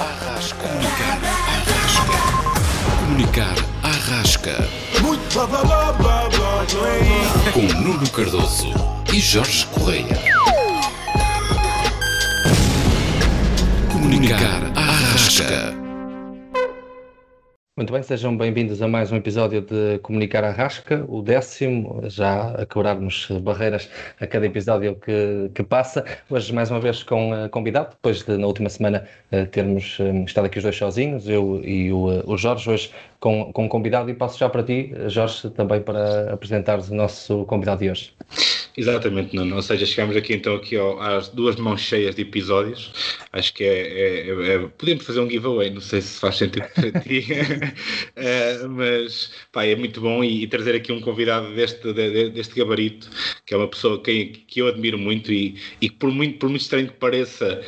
Arrasca. Comunicar à rasca. Muito blá blá blá blá blá blá. Com Nuno Cardoso e Jorge Correia. Comunicar à rasca. Muito bem, sejam bem-vindos a mais um episódio de Comunicar à Rasca, o décimo, já a quebrarmos barreiras a cada episódio que, que passa. Hoje, mais uma vez, com uh, convidado, depois de na última semana uh, termos um, estado aqui os dois sozinhos, eu e o, o Jorge, hoje com, com convidado, e passo já para ti, Jorge, também para apresentares o nosso convidado de hoje. Exatamente, Nuno. Ou seja, chegamos aqui então aqui ao, às duas mãos cheias de episódios. Acho que é, é, é, é Podemos fazer um giveaway, não sei se faz sentido para ti, uh, mas pá, é muito bom e, e, trazer aqui um convidado deste, de, deste gabarito, que é uma pessoa que, que eu admiro muito e, e por, muito, por muito estranho que pareça,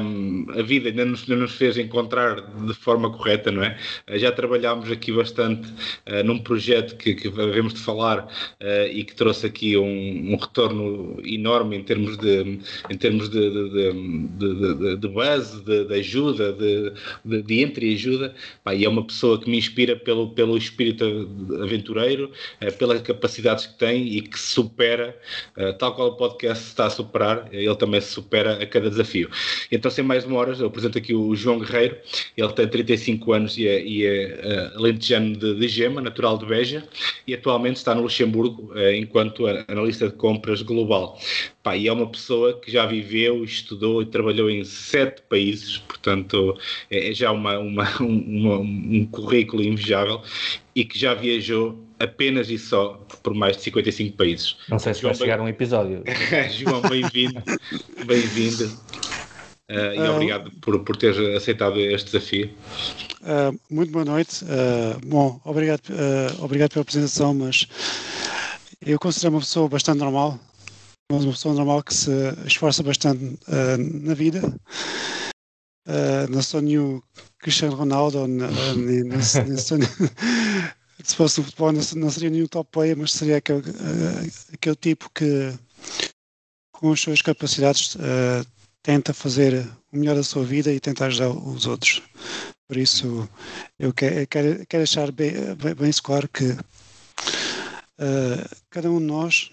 um, a vida ainda nos, ainda nos fez encontrar de forma correta, não é? Uh, já trabalhámos aqui bastante uh, num projeto que, que de falar e que trouxe aqui um, um retorno enorme em termos de, em termos de, de, de, de base, de, de ajuda, de, de, de entreajuda, e é uma pessoa que me inspira pelo, pelo espírito aventureiro, eh, pelas capacidades que tem e que supera, eh, tal qual o podcast está a superar, ele também se supera a cada desafio. Então, sem mais demoras, eu apresento aqui o João Guerreiro, ele tem 35 anos e é, e é alentejano de, de Gema, natural de Beja, e atualmente está no Luxemburgo enquanto analista de compras compras global. Pá, e é uma pessoa que já viveu, estudou e trabalhou em sete países, portanto é, é já uma, uma, uma, um currículo invejável e que já viajou apenas e só por mais de 55 países. Não sei se João, vai chegar um episódio. João, bem-vindo, bem-vindo. Uh, e uh, obrigado por, por ter aceitado este desafio. Uh, muito boa noite. bom, obrigado, obrigado pela apresentação, mas eu considero uma pessoa bastante normal, uma pessoa normal que se esforça bastante uh, na vida. Uh, não sou nenhum Cristiano Ronaldo, nem, nem, nem sou, se fosse no futebol não, seria nenhum top player, mas seria aquele, uh, aquele tipo que com as suas capacidades uh, tenta fazer o melhor da sua vida e tenta ajudar os outros. Por isso, eu quero, quero, quero deixar bem, bem, bem claro que cada um de nós,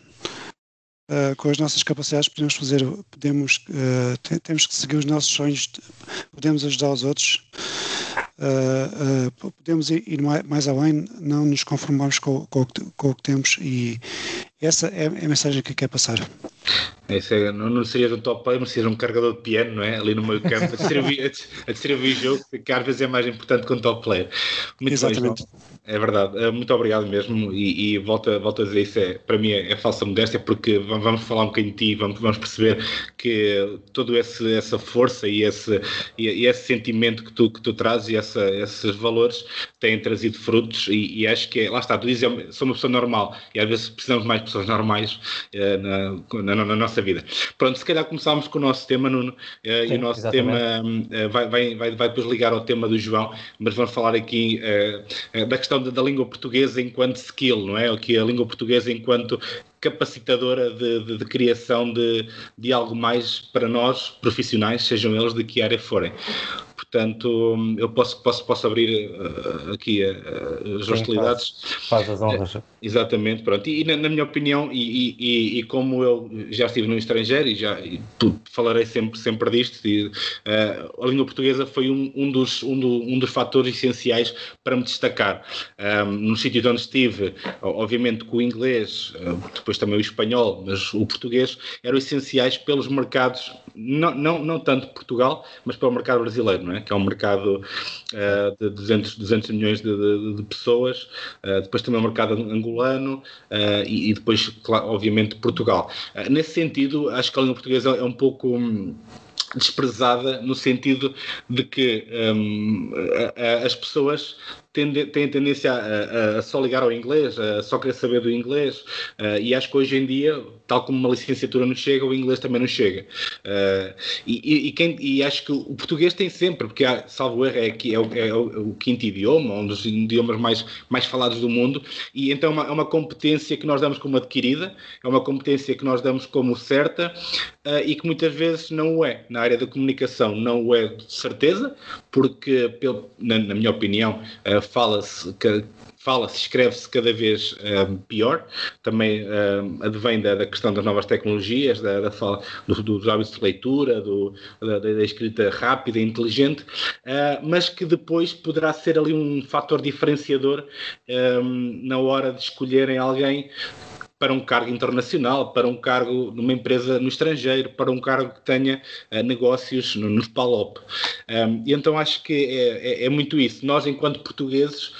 uh, com as nossas capacidades, podemos fazer, podemos, uh, temos que seguir os nossos sonhos, podemos ajudar os outros, podemos ir, ir mais, mais, além, não nos conformarmos com, com, com o que temos e essa é a mensagem que quer passar. Esse é, não, não seria um top player, mas seria um carregador de piano, não é? Ali no meio campo, a distribuir, a, distribuir jogo, que às vezes é mais importante que um top player. Muito Exatamente. Bem, é verdade, é, muito obrigado mesmo. E, e volto, volto a dizer isso, é, para mim é, é, falsa modéstia, porque vamos falar um bocadinho de ti, vamos, vamos perceber que toda essa força e esse, e, e, esse sentimento que tu, que tu trazes e essa, esses valores têm trazido frutos. E, e, acho que é, lá está, tu dizes, eu sou uma pessoa normal e às vezes precisamos mais de pessoas normais uh, na, na, na, nossa vida. Pronto, se calhar começámos com o nosso tema, Nuno, uh, Sim, e o nosso exatamente. tema vai, vai, vai depois ligar ao tema do João, mas vamos falar aqui da questão da, língua portuguesa enquanto skill, não é? Aqui a língua portuguesa enquanto capacitadora de, de, de criação de, de algo mais para nós, profissionais, sejam eles de que área forem. Portanto, eu posso, posso, posso abrir uh, aqui uh, as Sim, hostilidades. Faz, faz as honras. Uh, exatamente, pronto. E, na, na minha opinião, e, e, e, como eu já estive no estrangeiro e já e falarei sempre, sempre disto, e, a língua portuguesa foi um, um, dos, um, do, um dos fatores essenciais para me destacar. Um, no sítio onde estive, obviamente com o inglês, depois também o espanhol, mas o português, eram essenciais pelos mercados, não, não, não tanto Portugal, mas pelo mercado brasileiro é? que é um mercado uh, de 200, 200 milhões de, de, de pessoas, uh, depois também o mercado angolano uh, e, e, depois, claro, obviamente, Portugal. nesse sentido, acho que a língua portuguesa é um pouco. Hum, desprezada no sentido de que um, a, a, as pessoas tende, têm tendência a, a, a, só ligar ao inglês, a só querer saber do inglês, uh, e acho que hoje em dia, tal como uma licenciatura não chega, o inglês também não chega. Uh, e, e, quem, e, acho que o português tem sempre, porque, há, salvo erro, é, é, o, é o, quinto idioma, um dos idiomas mais, mais falados do mundo, e então é uma, é uma competência que nós damos como adquirida, é uma competência que nós damos como certa, uh, e que muitas vezes não o é. Na área da comunicação não o é de certeza, porque, na, na minha opinião, uh, fala-se fala-se, escreve-se cada vez um, pior, também um, advém da, da, questão das novas tecnologias, da, da fala, do, dos hábitos de leitura, do, da, da, escrita rápida inteligente, uh, mas que depois poderá ser ali um fator diferenciador um, na hora de escolherem alguém para um cargo internacional, para um cargo numa empresa no estrangeiro, para um cargo que tenha uh, negócios no, nos PALOP. Um, e então acho que é, é, é, muito isso. Nós, enquanto portugueses,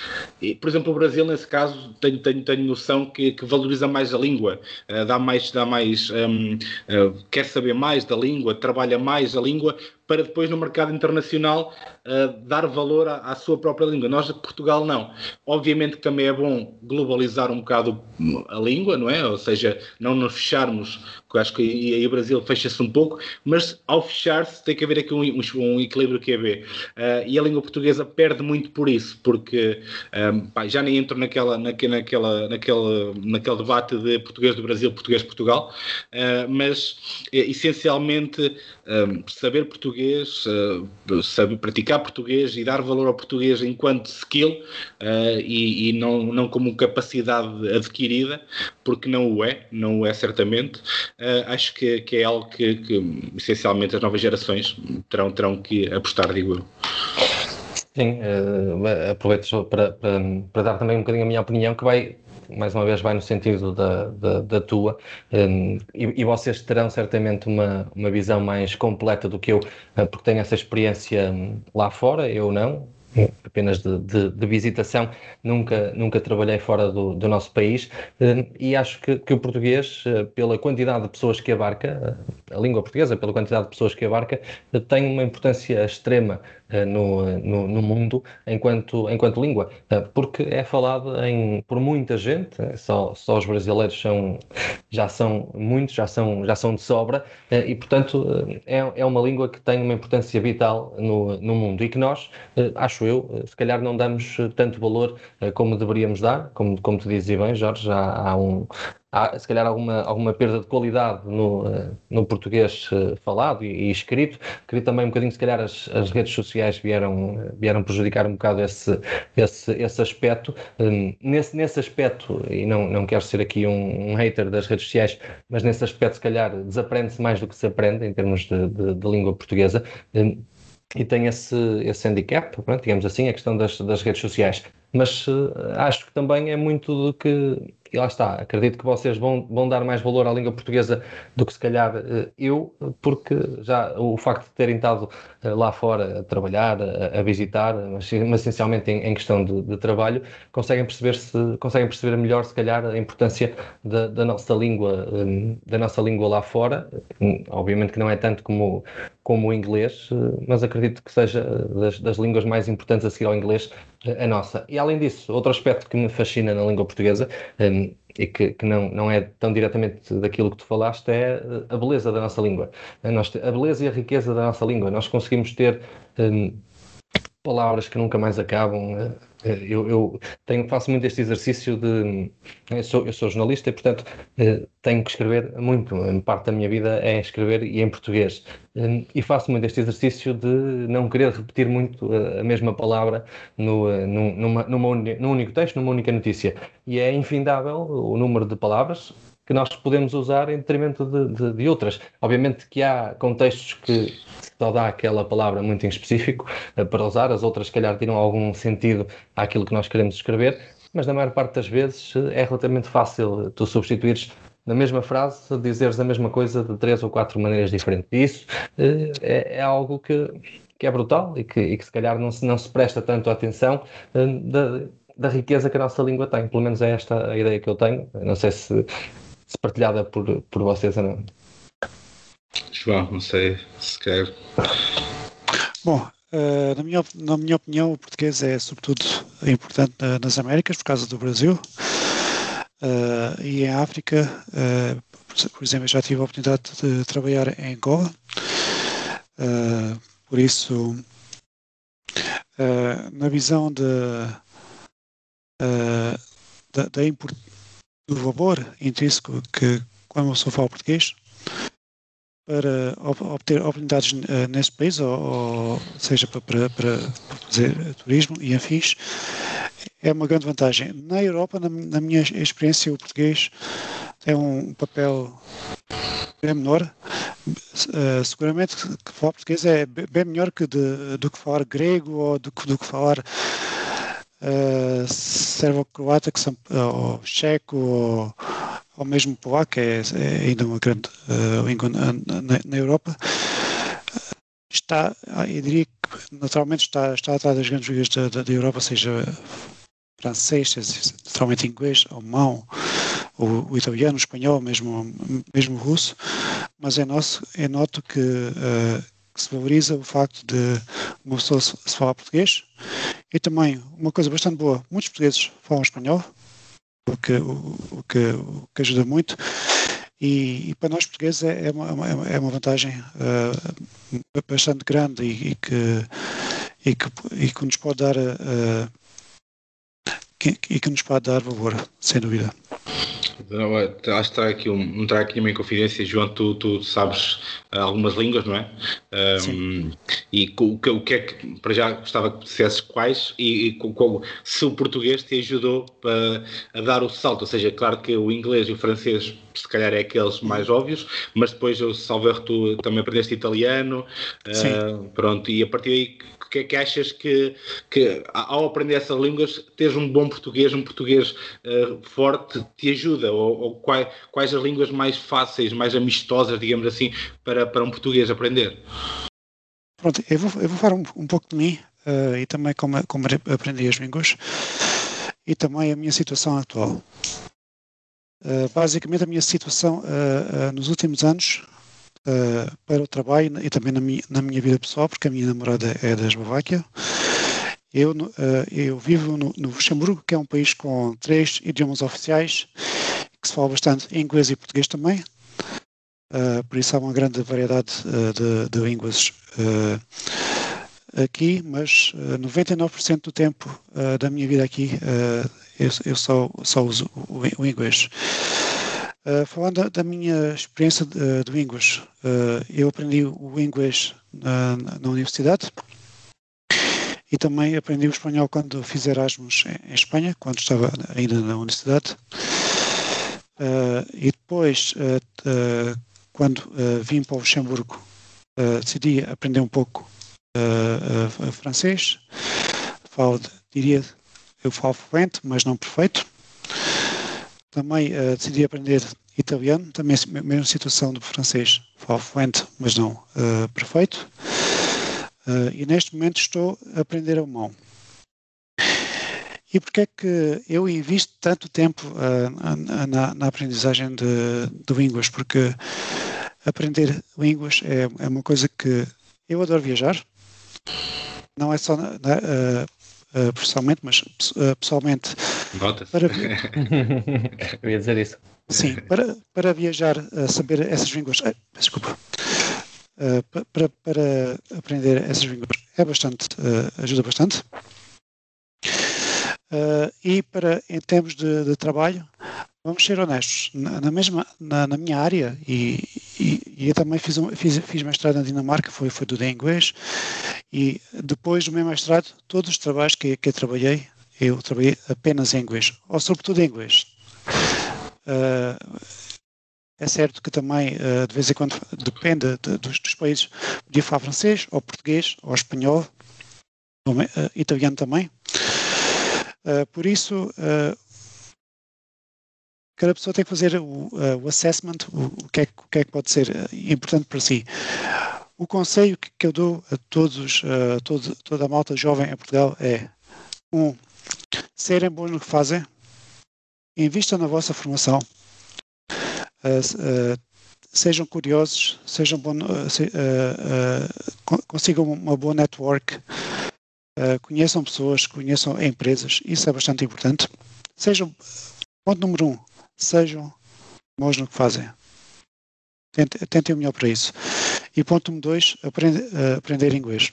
e, por exemplo, o Brasil, nesse caso, tenho, tenho, tenho noção que, que valoriza mais a língua, uh, dá mais, dá mais um, uh, ah, quer saber mais da língua, trabalha mais a língua, para depois no mercado internacional uh, dar valor à, à, sua própria língua. Nós, Portugal, não. Obviamente que também é bom globalizar um bocado a língua, não é? Ou seja, não nos fecharmos, acho que aí o Brasil fecha-se um pouco, mas ao fechar-se tem que haver aqui um, um, um equilíbrio que é Uh, e a língua portuguesa perde muito por isso, porque um, pá, já nem entro naquela, naquela, naquela, naquela, naquele debate de português do Brasil, português de Portugal, uh, mas essencialmente saber português uh, saber praticar português e dar valor ao português enquanto skill e, e, não, não como capacidade adquirida, porque não o é, não o é certamente. Uh, acho que, que, é algo que, que, essencialmente as novas gerações terão, terão que apostar, digo eu. Sim, aproveito para, para, para dar também um bocadinho a minha opinião, que vai mais uma vez vai no sentido da, da, da tua, um, e, e, vocês terão certamente uma, uma visão mais completa do que eu, uh, porque tenho essa experiência hum, lá fora, eu não, apenas de, de, de, visitação, nunca, nunca trabalhei fora do, do nosso país. Hum, e acho que, que, o português, uh, pela quantidade de pessoas que abarca, uh, a língua portuguesa, pela quantidade de pessoas que abarca, tem uma importância extrema eh, no, no, no, mundo enquanto, enquanto língua, eh, porque é falada em, por muita gente, eh, só, só os brasileiros são, já são muitos, já são, já são de sobra, e portanto é, é uma língua que tem uma importância vital no, no mundo. E que nós, acho eu, se calhar não damos tanto valor como deveríamos dar, como, como tu dizes bem, Jorge, há, há um, há se calhar alguma, alguma perda de qualidade no, eh, no português eh, falado e, e, escrito. Queria também um bocadinho, se calhar, as, as redes sociais vieram, vieram prejudicar um bocado esse, esse, esse aspecto. Um, nesse, nesse aspecto, e não, não quero ser aqui um, um hater das redes sociais, mas nesse aspecto, se calhar, desaprende-se mais do que se aprende em termos de, de, de língua portuguesa. E tem esse, esse handicap, pronto, digamos assim, a questão das, das redes sociais. Mas uh, acho que também é muito do que e lá está, acredito que vocês vão, vão dar mais valor à língua portuguesa do que se calhar eh, eu, porque já o facto de terem estado eh, lá fora a trabalhar, a, a visitar, mas, mas, essencialmente em, em questão de, de, trabalho, conseguem perceber se conseguem perceber melhor se calhar a importância da, da nossa língua, eh, da nossa língua lá fora. Obviamente que não é tanto como como o inglês, mas acredito que seja das, das línguas mais importantes a seguir ao inglês a nossa. E além disso, outro aspecto que me fascina na língua portuguesa e que, que, não, não é tão diretamente daquilo que tu falaste é a beleza da nossa língua. A, nós, a beleza e a riqueza da nossa língua. Nós conseguimos ter um, palavras que nunca mais acabam, eh, eu, eu, tenho, faço muito este exercício de. Eu sou, eu sou jornalista e, portanto, eh, tenho que escrever muito. Parte da minha vida é escrever e em português. Eh, e faço muito este exercício de não querer repetir muito a mesma palavra no, numa, numa, num único texto, numa única notícia. E é infindável o número de palavras que nós podemos usar em detrimento de, de, de outras. Obviamente que há contextos que só dá aquela palavra muito em específico uh, para usar, as outras, se calhar, tiram algum sentido àquilo que nós queremos escrever, mas na maior parte das vezes uh, é relativamente fácil tu substituires na mesma frase, dizeres a mesma coisa de três ou quatro maneiras diferentes. E isso é, é, algo que, que é brutal e que, e que se calhar não se, não se presta tanto atenção da, da riqueza que a nossa língua tem. Pelo menos é esta a ideia que eu tenho. Não sei se, se partilhada por, por vocês ou não. João, não sei se quer. Bom, Uh, na, minha, na minha opinião, o português é sobretudo importante na, nas Américas, por causa do Brasil. Uh, e em África, uh, por, exemplo, já tive a oportunidade de trabalhar em Angola. por isso, na visão de, da, da do valor intrínseco que quando uma pessoa fala português, para obter oportunidades uh, nesse país, ou, ou seja, para, para, para, fazer turismo e afins, é uma grande vantagem. Na Europa, na, na minha experiência, o português tem um papel bem menor. Uh, seguramente que falar português é bem melhor que de, do que falar grego ou do, do que falar uh, servo-croata, ou checo, ou ou mesmo polaco, é, é ainda uma grande uh, língua na, na, Europa, está, ah, eu diria que naturalmente está, está atrás das grandes línguas da, da, da, Europa, seja francês, seja naturalmente inglês, alemão, o, o italiano, o espanhol, mesmo, mesmo o russo, mas é, nosso, é noto que, uh, que se valoriza o facto de uma pessoa se falar português e também uma coisa bastante boa, muitos portugueses falam espanhol, o que, o, o que, o que ajuda muito. E, e, para nós portugueses é, é, uma, é uma vantagem uh, bastante grande e, e, que, e, que, e que nos pode dar uh, que, e que nos pode dar valor, sem dúvida. Acho que trago aqui, um, trago aqui uma inconfidência, João, tu, tu sabes algumas línguas, não é? Um, e o que, o que é que, para já, gostava que dissesses quais e, e se o português te ajudou a, a dar o salto, ou seja, claro que o inglês e o francês se calhar é aqueles mais óbvios, mas depois eu salvo tu também aprendeste italiano, uh, pronto, e a partir daí o que é que achas que, que ao aprender essas línguas, teres um bom português, um português uh, forte, te ajuda? Ou, ou quais, quais as línguas mais fáceis, mais amistosas, digamos assim, para, para um português aprender? Pronto, eu vou, eu vou falar um, um pouco de mim uh, e também como, como aprendi as línguas e também a minha situação atual. Uh, basicamente, a minha situação uh, nos últimos anos uh, para o trabalho e também na minha, na minha vida pessoal, porque a minha namorada é da Eslováquia. Eu, uh, eu vivo no, no Luxemburgo, que é um país com três idiomas oficiais, que se fala bastante inglês e português também. Uh, por isso há uma grande variedade de, de, línguas aqui, mas 99% do tempo da minha vida aqui eu, eu só, só uso o, o inglês. Uh, falando da, minha experiência de, de línguas, uh, eu aprendi o inglês na, na, universidade e também aprendi o espanhol quando fiz Erasmus em, em Espanha, quando estava ainda na universidade. Uh, e depois, quando vim para o Luxemburgo, decidi aprender um pouco francês. Falo, diria, eu falo fluente, mas não perfeito. Também uh, decidi aprender italiano, também mesma situação do francês, falo fluente, mas não uh, perfeito. Uh, e neste momento estou a aprender alemão. E porquê é que eu invisto tanto tempo uh, na, na, aprendizagem de, de, línguas? Porque aprender línguas é, é, uma coisa que eu adoro viajar. Não é só na, uh, uh, profissionalmente, mas pessoalmente Nota-se. Para... Eu ia dizer isso. Sim, para, para viajar, a saber essas línguas. Ah, desculpa. Uh, para, para aprender essas línguas é bastante, uh, ajuda bastante. Uh, e para, em termos de, de, trabalho, vamos ser honestos, na, na mesma, na, na, minha área, e, e, e, eu também fiz, um, fiz, fiz mestrado na Dinamarca, foi, foi tudo em inglês, e depois do meu mestrado, todos os trabalhos que, que eu trabalhei eu trabalhei apenas em inglês, ou sobretudo em inglês. Uh, é certo que também, uh, de vez em quando, depende de, dos, dos, países, podia falar francês, ou português, ou espanhol, ou uh, italiano também. por isso, cada pessoa tem que fazer o, o assessment, o, o, que é, o, que é, que pode ser importante para si. O conselho que, que eu dou a todos, todo, toda a malta jovem em Portugal é um, serem bons no que fazem, invistam na vossa formação, uh, uh, sejam curiosos, sejam bons, uh, consigam uma boa network, conheçam pessoas, conheçam empresas, isso é bastante importante. Sejam, ponto número um, sejam bons no que fazem. Tentem, tentem o melhor para isso. E ponto número dois, aprende, uh, aprender inglês.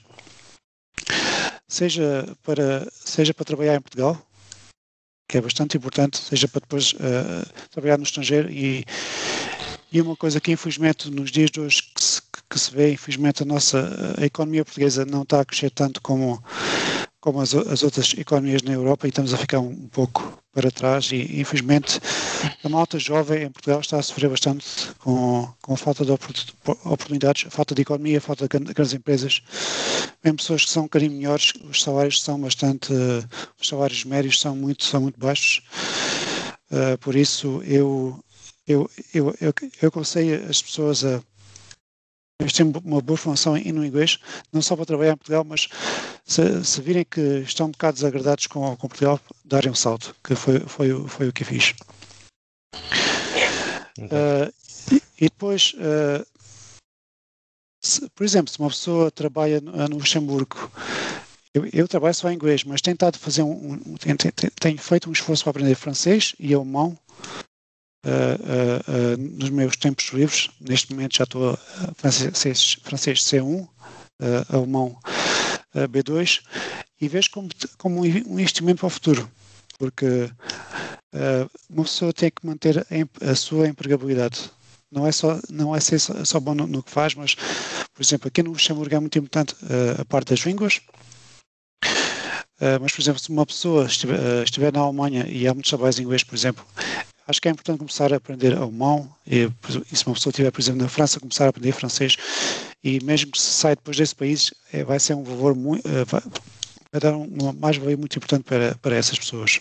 Seja para, seja para trabalhar em Portugal, que é bastante importante, seja para depois uh, trabalhar no estrangeiro e, e uma coisa que infelizmente nos dias de hoje que se, que se vê, infelizmente a nossa a economia portuguesa não está a crescer tanto como, como as, as outras economias na Europa e estamos a ficar um, um pouco para trás e infelizmente a malta jovem em Portugal está a sofrer bastante com, com a falta de oportunidades, a falta de economia, a falta de grandes empresas. Mesmo pessoas que são um bocadinho melhores, os salários são bastante, os salários médios são muito, são muito baixos. Uh, por isso eu, eu, eu, eu, eu aconselho as pessoas a têm uma boa formação em, inglês, não só para trabalhar em Portugal, mas se, se virem que estão um bocado desagradados com, com Portugal, darem um salto, que foi, foi, foi o que fiz. Uh, e, e, depois, uh, se, por exemplo, se uma pessoa trabalha no, no Luxemburgo, eu, eu, trabalho só em inglês, mas tenho tentado fazer um, um tenho, tenho, feito um esforço para aprender francês e alemão uh, nos meus tempos livres. Neste momento já estou a francês, francês C1, alemão B2, e vejo como, como um investimento para o futuro, porque uh, uma pessoa tem que manter a, sua empregabilidade. Não é só, não é ser só, bom no, no, que faz, mas, por exemplo, aqui no Luxemburgo é muito importante uh, a parte das línguas. Uh, mas, por exemplo, se uma pessoa estiver, estiver, na Alemanha e há muitos trabalhos em inglês, por exemplo, acho que é importante começar a aprender alemão e, e se uma pessoa estiver, por exemplo, na França, começar a aprender francês e mesmo que se saia depois desse país, é, vai ser um valor muito, vai, vai dar uma mais-valia muito importante para, para essas pessoas.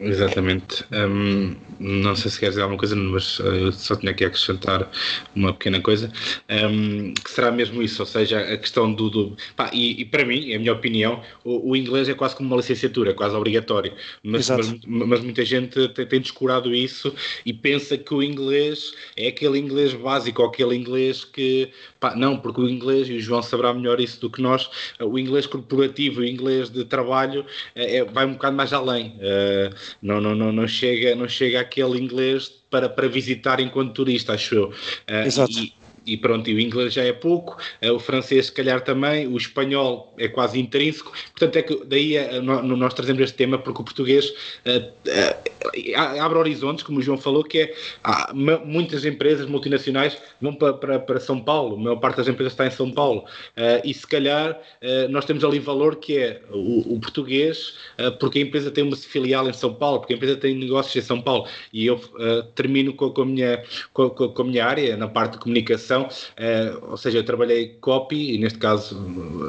Exatamente. Um, não sei se queres dizer alguma coisa, mas uh, eu só tinha que acrescentar uma pequena coisa, um, que será mesmo isso, ou seja, a questão do. do pá, e, e, para mim, é a minha opinião, o, o, inglês é quase como uma licenciatura, quase obrigatório. Mas, mas, mas, muita gente tem, tem, descurado isso e pensa que o inglês é aquele inglês básico, ou aquele inglês que. Pá, não, porque o inglês, e o João saberá melhor isso do que nós, o inglês corporativo, o inglês de trabalho, é, é vai um bocado mais além. Uh, não, não, não, não, chega, não chega aquele inglês para, para visitar enquanto turista, acho eu. Uh, Exato. E, e pronto, e o inglês já é pouco, eh, o francês se calhar também, o espanhol é quase intrínseco, portanto é que daí eh, nós trazemos este tema porque o português abre horizontes, como o João falou, que é muitas empresas multinacionais vão para, para, para São Paulo, a maior parte das empresas está em São Paulo, e se calhar nós temos ali valor que é o, o português, porque a empresa tem uma filial em São Paulo, porque a empresa tem negócios em São Paulo, e eu termino com, com, a minha, com, com a minha área, na parte de comunicação, uh, ou seja, eu trabalhei copy, e neste caso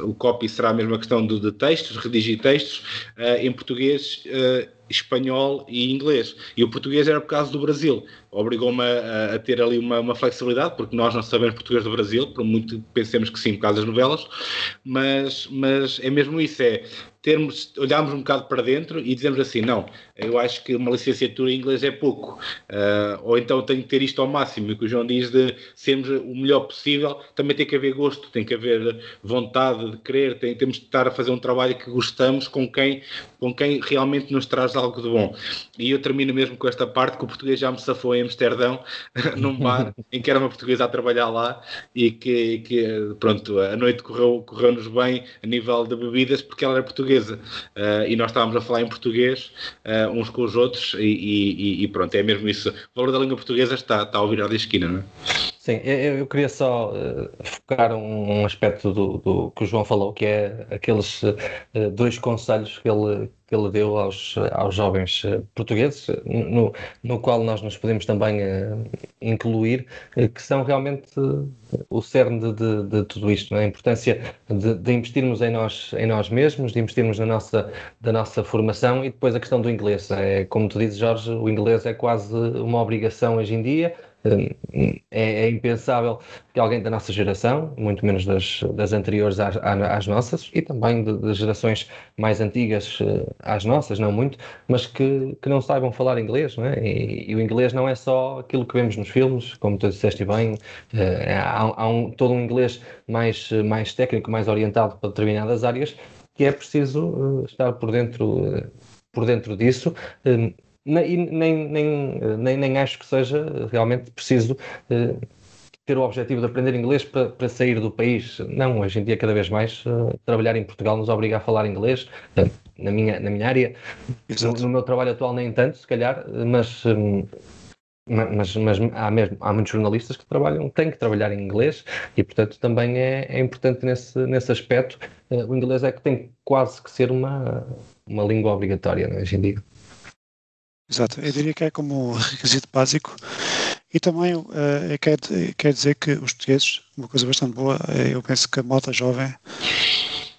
o copy será a mesma questão de, de textos, redigir textos, uh, em português, uh, espanhol e inglês. E o português era por causa do Brasil. Obrigou-me a, a, ter ali uma, uma, flexibilidade, porque nós não sabemos português do Brasil, por muito pensemos que sim, por causa das novelas, mas, mas é mesmo isso, é termos, olharmos um bocado para dentro e dizemos assim, não, eu acho que uma licenciatura em inglês é pouco, uh, ou então tenho que ter isto ao máximo, e o que o João diz de sermos o melhor possível, também tem que haver gosto, tem que haver vontade de querer, tem, temos de estar a fazer um trabalho que gostamos com quem, com quem realmente nos traz algo de bom. E eu termino mesmo com esta parte que o português já me safou em Amsterdão, num bar em que era uma portuguesa a trabalhar lá e que, que pronto, a noite correu, correu-nos bem a nível de bebidas porque ela era portuguesa uh, e nós estávamos a falar em português uh, uns com os outros e, e, e, pronto, é mesmo isso. O valor da língua portuguesa está, está ao virar da esquina, não é? Sim, eu, eu queria só uh, focar um, um aspecto do, do, que o João falou, que é aqueles uh, dois conselhos que ele, que ele deu aos, aos jovens uh, portugueses, no, no qual nós nos podemos também incluir, que são realmente o cerne de, de, de, tudo isto, é? a importância de, de, investirmos em nós, em nós mesmos, de investirmos na nossa, da nossa formação e depois a questão do inglês. É, como tu dizes, Jorge, o inglês é quase uma obrigação hoje em dia é, é, impensável que alguém da nossa geração, muito menos das, das anteriores às, às nossas, e também de, gerações mais antigas às nossas, não muito, mas que, que não saibam falar inglês, não é? E, e o inglês não é só aquilo que vemos nos filmes, como tu disseste bem, há, há um, todo um inglês mais, mais técnico, mais orientado para determinadas áreas, que é preciso estar por dentro por dentro disso. Hum, nem, nem, nem, nem, nem acho que seja realmente preciso eh, ter o objetivo de aprender inglês para, para sair do país. Não, hoje em dia, cada vez mais, uh, trabalhar em Portugal nos obriga a falar inglês. Na, minha, na minha área, no, no, meu trabalho atual, nem tanto, se calhar, mas. Um, mas, mas há, mesmo, há muitos jornalistas que trabalham, têm que trabalhar em inglês e, portanto, também é, é importante nesse, nesse aspecto. Uh, o inglês é que tem quase que ser uma, uma língua obrigatória né, hoje em dia. Exato, eu diria que é como requisito básico. E também uh, quer, quer dizer que os portugueses, uma coisa bastante boa, eh, eu penso que a malta jovem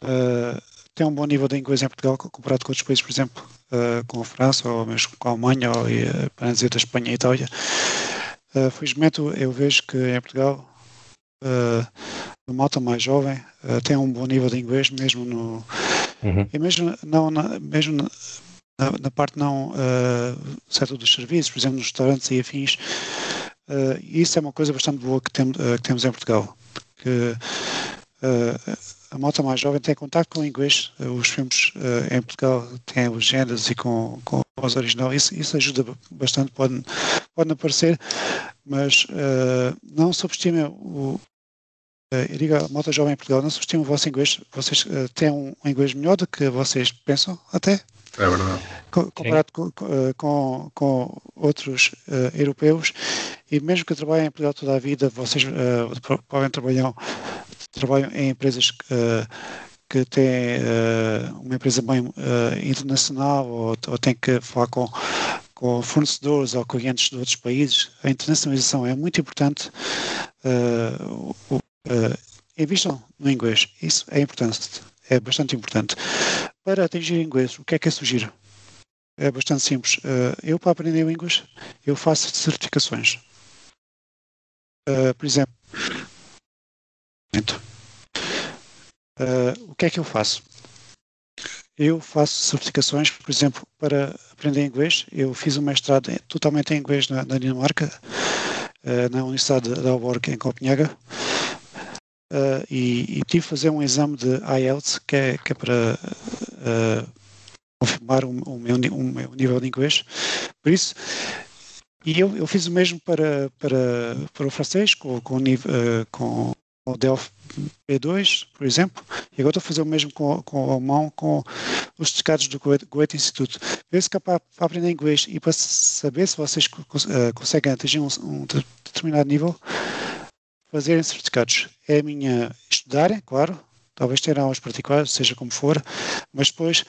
uh, tem um bom nível de inglês em Portugal comparado com outros países, por exemplo, uh, com a França ou mesmo com a Alemanha ou uh, para dizer da Espanha e Itália. Uh, felizmente eu vejo que em Portugal a malta mais jovem tem um bom nível de inglês mesmo no uhum. e mesmo não na, mesmo na, na parte não uh, setor dos serviços, por exemplo, nos restaurantes e afins. Uh, isso é uma coisa bastante boa que, tem, uh, que temos em Portugal. Que, uh, a malta mais jovem tem contato com o inglês. Os filmes em Portugal têm legendas e com, com voz original. Isso, isso ajuda bastante, pode, pode aparecer, mas não subestimem o, eu digo à malta jovem em Portugal, não subestimem o vosso inglês. Vocês têm um inglês melhor do que vocês pensam, até. É verdade. Comparado com, eh, com, com, outros uh, europeus, e mesmo que trabalhem em Portugal toda a vida, vocês uh, podem trabalhar trabalham em empresas uh, que têm uma empresa bem internacional ou, ou têm que falar com, com fornecedores ou clientes de outros países. A internacionalização é muito importante. Uh, invistam no inglês, isso é importante, é bastante importante. Para atingir inglês, o que é que é sugiro? É bastante simples. Uh, eu, para aprender inglês, eu faço certificações. Uh, por exemplo, uh, o que é que eu faço? Eu faço certificações, por exemplo, para aprender inglês. Eu fiz um mestrado totalmente em inglês na, na Dinamarca, na Universidade da Aalborg, em Copenhaga. Uh, e, e, tive que fazer um exame de IELTS, que é, que é para confirmar o, o, meu, o, meu, nível de inglês. Por isso, e eu, eu fiz o mesmo para, para, para o francês, com, com, uh, com o Delphi P2, por exemplo, e agora estou a fazer o mesmo com, com o alemão, com os certificados do Goethe Instituto. Que é para, para, aprender inglês e para saber se vocês conseguem atingir um, um determinado nível, fazerem certificados. É a minha estudarem, claro, talvez terão aulas particulares, seja como for, mas depois,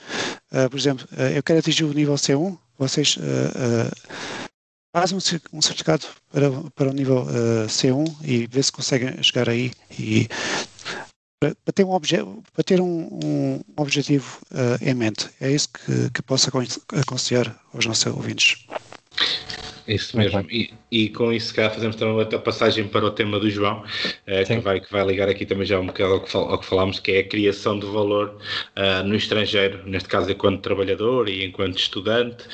uh, por exemplo, uh, eu quero atingir o nível C1, vocês uh, fazem um, certificado para, para o nível C1 e vê se conseguem chegar aí e para ter um, obje para ter um, um objetivo em mente. É isso que, que posso aconselhar aos nossos ouvintes. Isso mesmo. E, e, com isso, cá fazemos também a passagem para o tema do João, uh, que, vai, que vai ligar aqui também já um bocado ao que, fal, ao que falámos, que é a criação de valor uh, no estrangeiro, neste caso enquanto trabalhador e enquanto estudante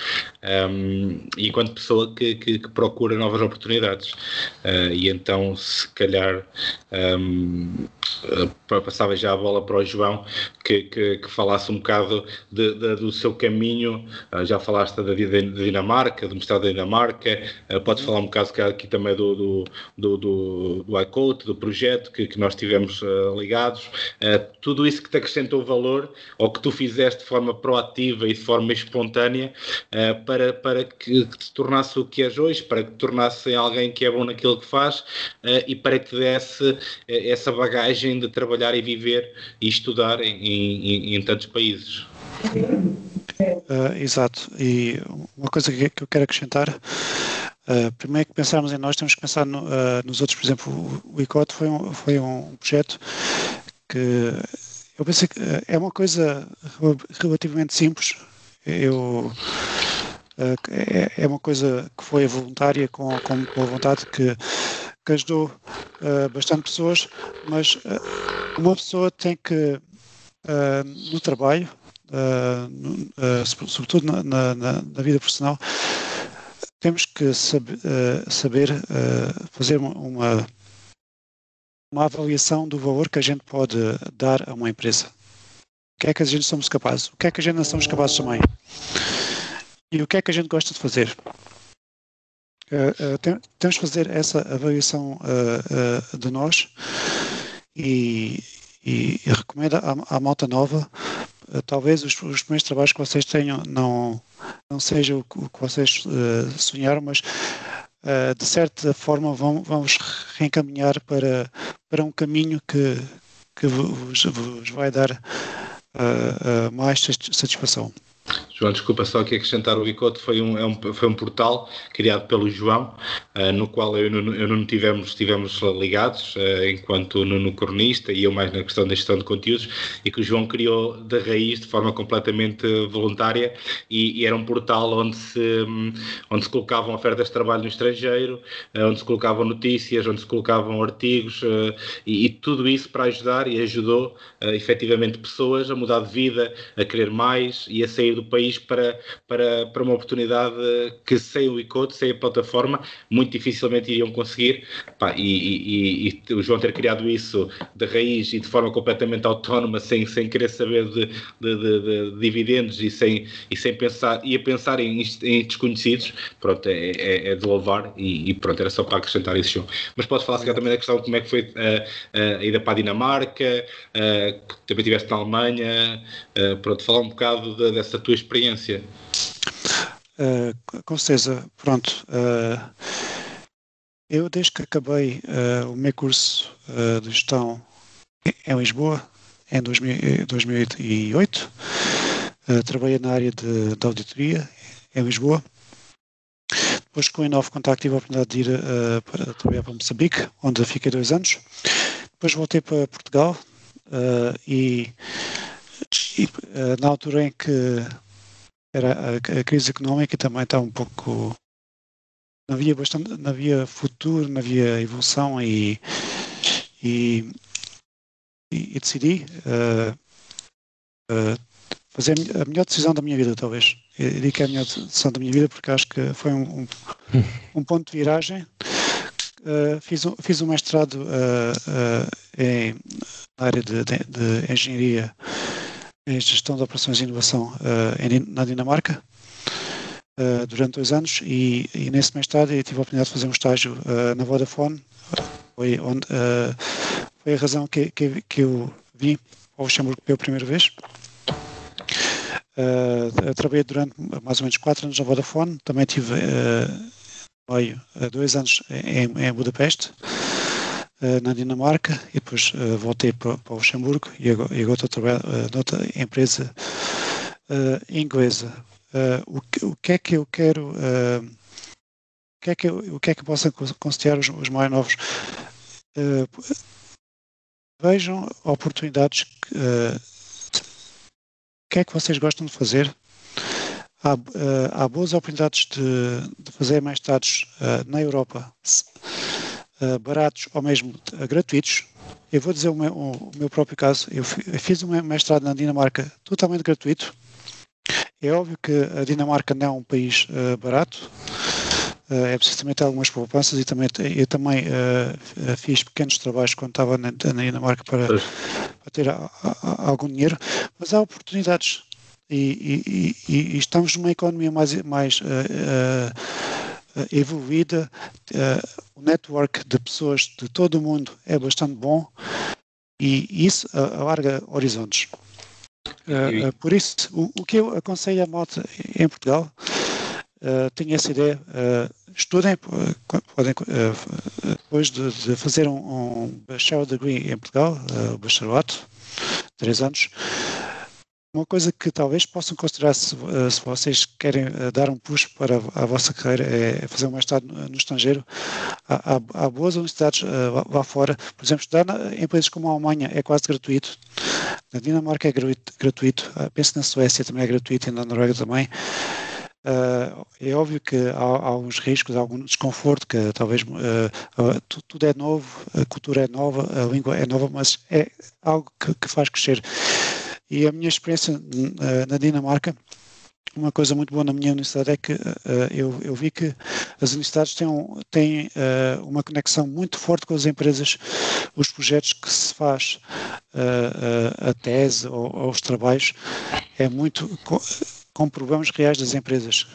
um, ehm, e enquanto pessoa que, que, que procura novas oportunidades. Uh, e então, se calhar, um, ehm, passava já a bola para o João, que, que, que falasse um bocado de, de, do seu caminho. já falaste da vida da Dinamarca, do Estado da Dinamarca, podes falar um bocado aqui também do, do, do, do, do iCode, do projeto que, que nós tivemos uh, ligados, uh, tudo isso que te acrescentou valor ou que tu fizeste de forma proativa e de forma espontânea uh, para, para que, que, te tornasse o que és hoje, para que te tornasse alguém que é bom naquilo que faz e para que te desse essa bagagem de trabalhar e viver e estudar em, em, em tantos países. Uh, exato, e uma coisa que, que eu quero acrescentar Uh, primeiro que pensarmos em nós, temos que pensar no, uh, nos outros. Por exemplo, o ICOT foi um, foi um projeto que eu pensei que é uma coisa relativamente simples. Eu é, é, uma coisa que foi voluntária, com, com boa vontade, que, que ajudou bastante pessoas, mas uma pessoa tem que, no trabalho, sobretudo na, na, na vida profissional, temos que saber, uh, saber fazer uma, uma avaliação do valor que a gente pode dar a uma empresa. O que é que a gente somos capazes? O que é que a gente não somos capazes também? E o que é que a gente gosta de fazer? Uh, uh, tem, temos que fazer essa avaliação uh, de nós e, e, e recomendo à, à malta nova talvez os, os, primeiros trabalhos que vocês tenham não, não seja o, o que vocês sonharam, mas uh, de certa forma vão, vamos reencaminhar para, para um caminho que, que vos, vos vai dar uh, uh, mais satisfação. João, desculpa só aqui acrescentar o Bicote, foi um, é um, foi um portal criado pelo João, uh, no qual eu e o Nuno tivemos, estivemos ligados, uh, enquanto Nuno cronista e eu mais na questão da gestão de conteúdos, e que o João criou da raiz de forma completamente voluntária e, e era um portal onde se, um, onde se colocavam ofertas de trabalho no estrangeiro, uh, onde se colocavam notícias, onde se colocavam artigos e, e, tudo isso para ajudar e ajudou efetivamente pessoas a mudar de vida, a querer mais e a sair do país para, para, para uma oportunidade que sem o ICOD, sem a plataforma, muito dificilmente iriam conseguir. Pá, e, e, e, o João ter criado isso de raiz e de forma completamente autónoma, sem, sem querer saber de, de, de, de dividendos e sem, e sem pensar, ia pensar em, em desconhecidos, pronto, é, é, é de louvar e, e, pronto, era só para acrescentar isso, João. Mas posso falar se também da questão de como é que foi a, a ida para a Dinamarca, a, que também estiveste na Alemanha, a, pronto, falar um bocado de, dessa tua experiência? Uh, com certeza, pronto. Uh, eu, desde que acabei uh, o meu curso de gestão em Lisboa, em 2000, 2008, trabalhei na área de, de, auditoria em Lisboa. Depois, com o Inove Contact, tive a oportunidade de ir para trabalhar para Moçambique, onde fiquei dois anos. Depois voltei para Portugal e, e na altura em que era a, a crise económica também está um pouco não havia bastante não havia futuro não havia evolução e e, e decidi uh, uh, fazer a melhor decisão da minha vida talvez. Eu digo que é a melhor decisão da minha vida porque acho que foi um, um, um ponto de viragem. Uh, fiz, um, fiz um mestrado em, na área de, de, de engenharia em gestão de operações de inovação uh, na Dinamarca uh, durante dois anos e, e, nesse mestrado eu tive a oportunidade de fazer um estágio uh, na Vodafone. Foi, onde, foi a razão que, que, que eu vim ao Luxemburgo pela primeira vez. Trabalhei durante mais ou menos quatro anos na Vodafone. Também tive meio dois anos em, em Budapeste na Dinamarca e depois uh, voltei para, para, o Luxemburgo e agora, e agora estou a trabalhar uh, noutra empresa inglesa. O que, o, que, é que eu quero, o, que é que eu, o que é que posso considerar os, os mais novos? vejam oportunidades que, o que é que vocês gostam de fazer há, há boas oportunidades de, de fazer mestrados uh, na Europa uh, baratos ou mesmo uh, gratuitos. Eu vou dizer o meu, o meu próprio caso. Eu, fiz um mestrado na Dinamarca totalmente gratuito. É óbvio que a Dinamarca não é um país uh, barato. Uh, é preciso também ter algumas poupanças e também eu também uh, fiz pequenos trabalhos quando estava na, na Dinamarca para, para ter a, a, algum dinheiro, mas há oportunidades e, e, e, e estamos numa economia mais, mais evoluída, o network de pessoas de todo o mundo é bastante bom e isso alarga horizontes. Por isso, o, o, que eu aconselho a malta em Portugal, uh, tenho essa ideia, estudem, podem, depois de, de, fazer um, um bachelor degree em Portugal, uh, bacharelato, três anos, uma coisa que talvez possam considerar se, eh, se vocês querem eh, dar um push para a, vossa carreira é fazer um mestrado no, no estrangeiro. Há, há, boas universidades uh, lá fora. Por exemplo, estudar em países como a Alemanha é quase gratuito. Na Dinamarca é gratuito. gratuito. Uh, penso na Suécia também é gratuito e na Noruega também. Uh, é óbvio que há, há riscos, há algum desconforto, que talvez uh, tudo é novo, a cultura é nova, a língua é nova, mas é algo que, que faz crescer. E a minha experiência na Dinamarca, uma coisa muito boa na minha universidade é que uh, eu, eu, vi que as universidades têm, têm uh, uma conexão muito forte com as empresas, os projetos que se faz, uh, a tese ou, ou, os trabalhos, é muito com, com problemas reais das empresas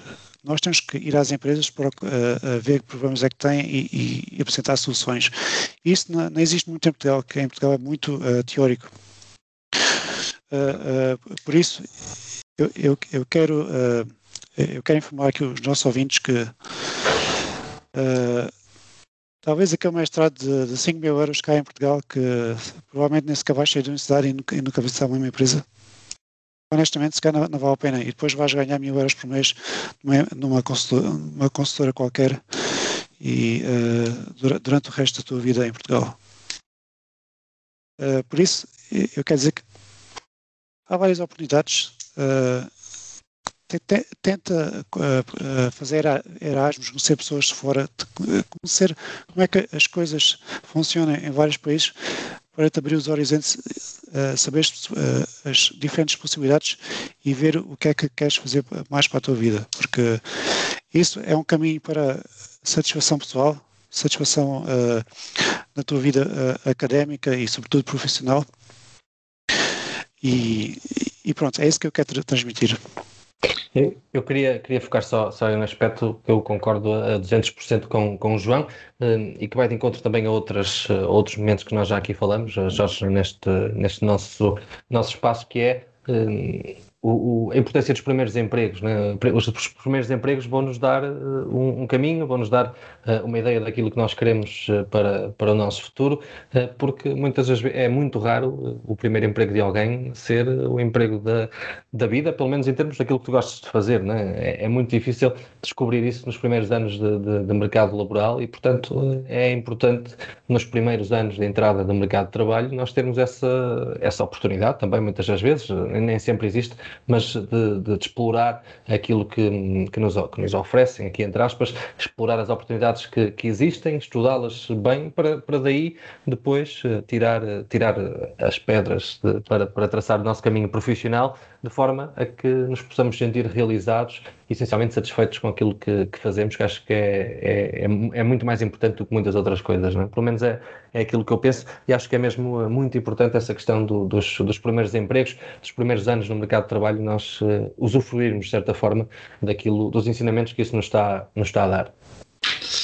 nós temos que ir às empresas para uh, ver que problemas é que têm e, e apresentar soluções. Isso não, não, existe muito em Portugal, que em Portugal é muito uh, teórico. Uh, por isso, eu, eu, eu quero, eu quero informar aqui os nossos ouvintes que talvez aquele mestrado de, de 5 mil euros cá em Portugal, que provavelmente nem sequer vai sair da universidade e nunca, e nunca visitar uma mesma honestamente, se calhar não, não, vale a pena. E depois vais ganhar mil euros por mês numa, numa consultora, consultora qualquer e uh, durante o resto da tua vida em Portugal. Uh, por isso, eu quero dizer que há várias oportunidades. Uh, tenta fazer Erasmus, conhecer pessoas de fora, conhecer como é que as coisas funcionam em vários países, para te abrir os horizontes, uh, saber uh, as diferentes possibilidades e ver o que é que queres fazer mais para a tua vida, porque isso é um caminho para satisfação pessoal, satisfação uh, na tua vida uh, académica e sobretudo profissional. E, e, pronto, é isso que eu quero transmitir. Eu, queria, queria focar só, só em um aspecto que eu concordo a 200% com, com o João um, e que vai de encontro também a outras, outros momentos que nós já aqui falamos, Jorge, neste, neste nosso, nosso espaço, que é um, o, o, a importância dos primeiros empregos. Né? Os, os, primeiros empregos vão nos dar uh, um, um, caminho, vão nos dar uh, uma ideia daquilo que nós queremos uh, para, para o nosso futuro, porque muitas vezes é muito raro o primeiro emprego de alguém ser o emprego da, da vida, pelo menos em termos daquilo que tu gostas de fazer. Né? É, é muito difícil descobrir isso nos primeiros anos de, de, de, mercado laboral e, portanto, é importante nos primeiros anos de entrada no mercado de trabalho nós termos essa, essa oportunidade também, muitas das vezes, nem sempre existe mas de, de, explorar aquilo que, que, nos, que nos oferecem, aqui entre aspas, explorar as oportunidades que, que existem, estudá-las bem, para, para daí depois eh, tirar, eh, tirar as pedras de, para, para traçar o nosso caminho profissional de forma a que nos possamos sentir realizados e essencialmente satisfeitos com aquilo que, que fazemos, que acho que é, é, é, é, muito mais importante do que muitas outras coisas. Não é? Pelo menos é, é aquilo que eu penso e acho que é mesmo eh, muito importante essa questão do, dos, dos primeiros empregos, dos primeiros anos no mercado de trabalho, nós uh, usufruirmos, de certa forma, daquilo, dos ensinamentos que isso nos está, nos está a dar.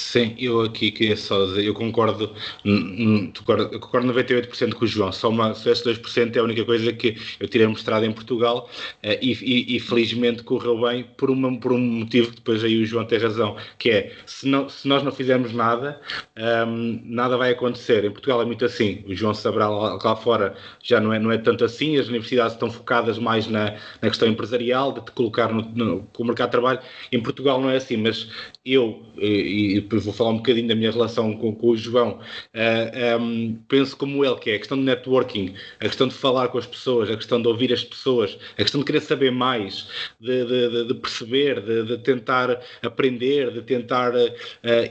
Sim, eu aqui queria só dizer, eu concordo, eu concordo 98% com o João, só, uma, só esse 2% é a única coisa que eu tirei mostrado em Portugal eh, e, e, e, felizmente correu bem por, uma, por um motivo que depois aí o João tem razão, que é, se, não, se nós não fizermos nada, ehm, nada vai acontecer. Em Portugal é muito assim, o João saberá lá, lá, fora já não é, não é tanto assim, as universidades estão focadas mais na, na questão empresarial, de te colocar no, no, com o mercado de trabalho. Em Portugal não é assim, mas eu, e, e depois vou falar um bocadinho da minha relação com, com o João, uh, eh, um, penso como ele, que é a questão de networking, a questão de falar com as pessoas, a questão de ouvir as pessoas, a questão de querer saber mais, de, de, de perceber, de, de, tentar aprender, de tentar. Uh,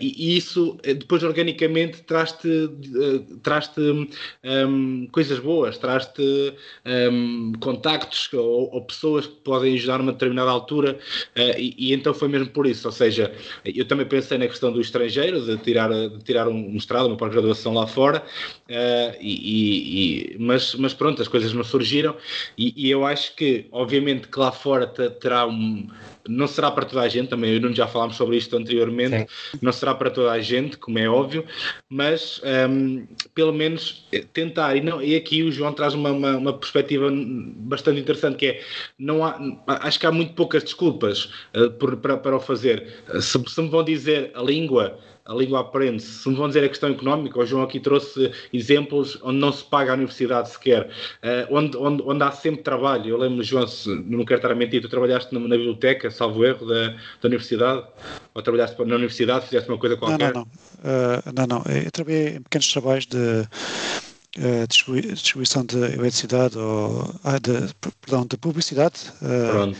e, isso eh, depois organicamente traz-te uh, traz um, coisas boas, traz-te um, contactos ou, ou, pessoas que podem ajudar numa determinada altura, e, e então foi mesmo por isso, ou seja, eu também pensei na questão do estrangeiro, de tirar, de tirar um mestrado, uma pós-graduação lá fora, uh, e, e, mas, mas pronto, as coisas não surgiram, e, e eu acho que, obviamente, que lá fora terá um. Não será para toda a gente, também eu não já falámos sobre isto anteriormente, Sim. não será para toda a gente, como é óbvio, mas um, pelo menos eh, tentar. E, não, e aqui o João traz uma, uma, uma, perspectiva bastante interessante, que é, não há, acho que há muito poucas desculpas uh, por, para, para o fazer. Se, se me vão dizer a língua, a língua aprende-se. Se me vão dizer a questão económica, o João aqui trouxe exemplos onde não se paga a universidade sequer, uh, onde, onde, onde há sempre trabalho. Eu lembro, João, se, não quero estar a mentir, tu trabalhaste na, na biblioteca, salvo erro, da, da universidade? Ou trabalhaste na universidade, fizeste uma coisa qualquer? Não, não, não. Uh, não, não. Eu trabalhei em pequenos trabalhos de uh, distribui distribuição de eletricidade ou ah, de, perdão, de publicidade uh,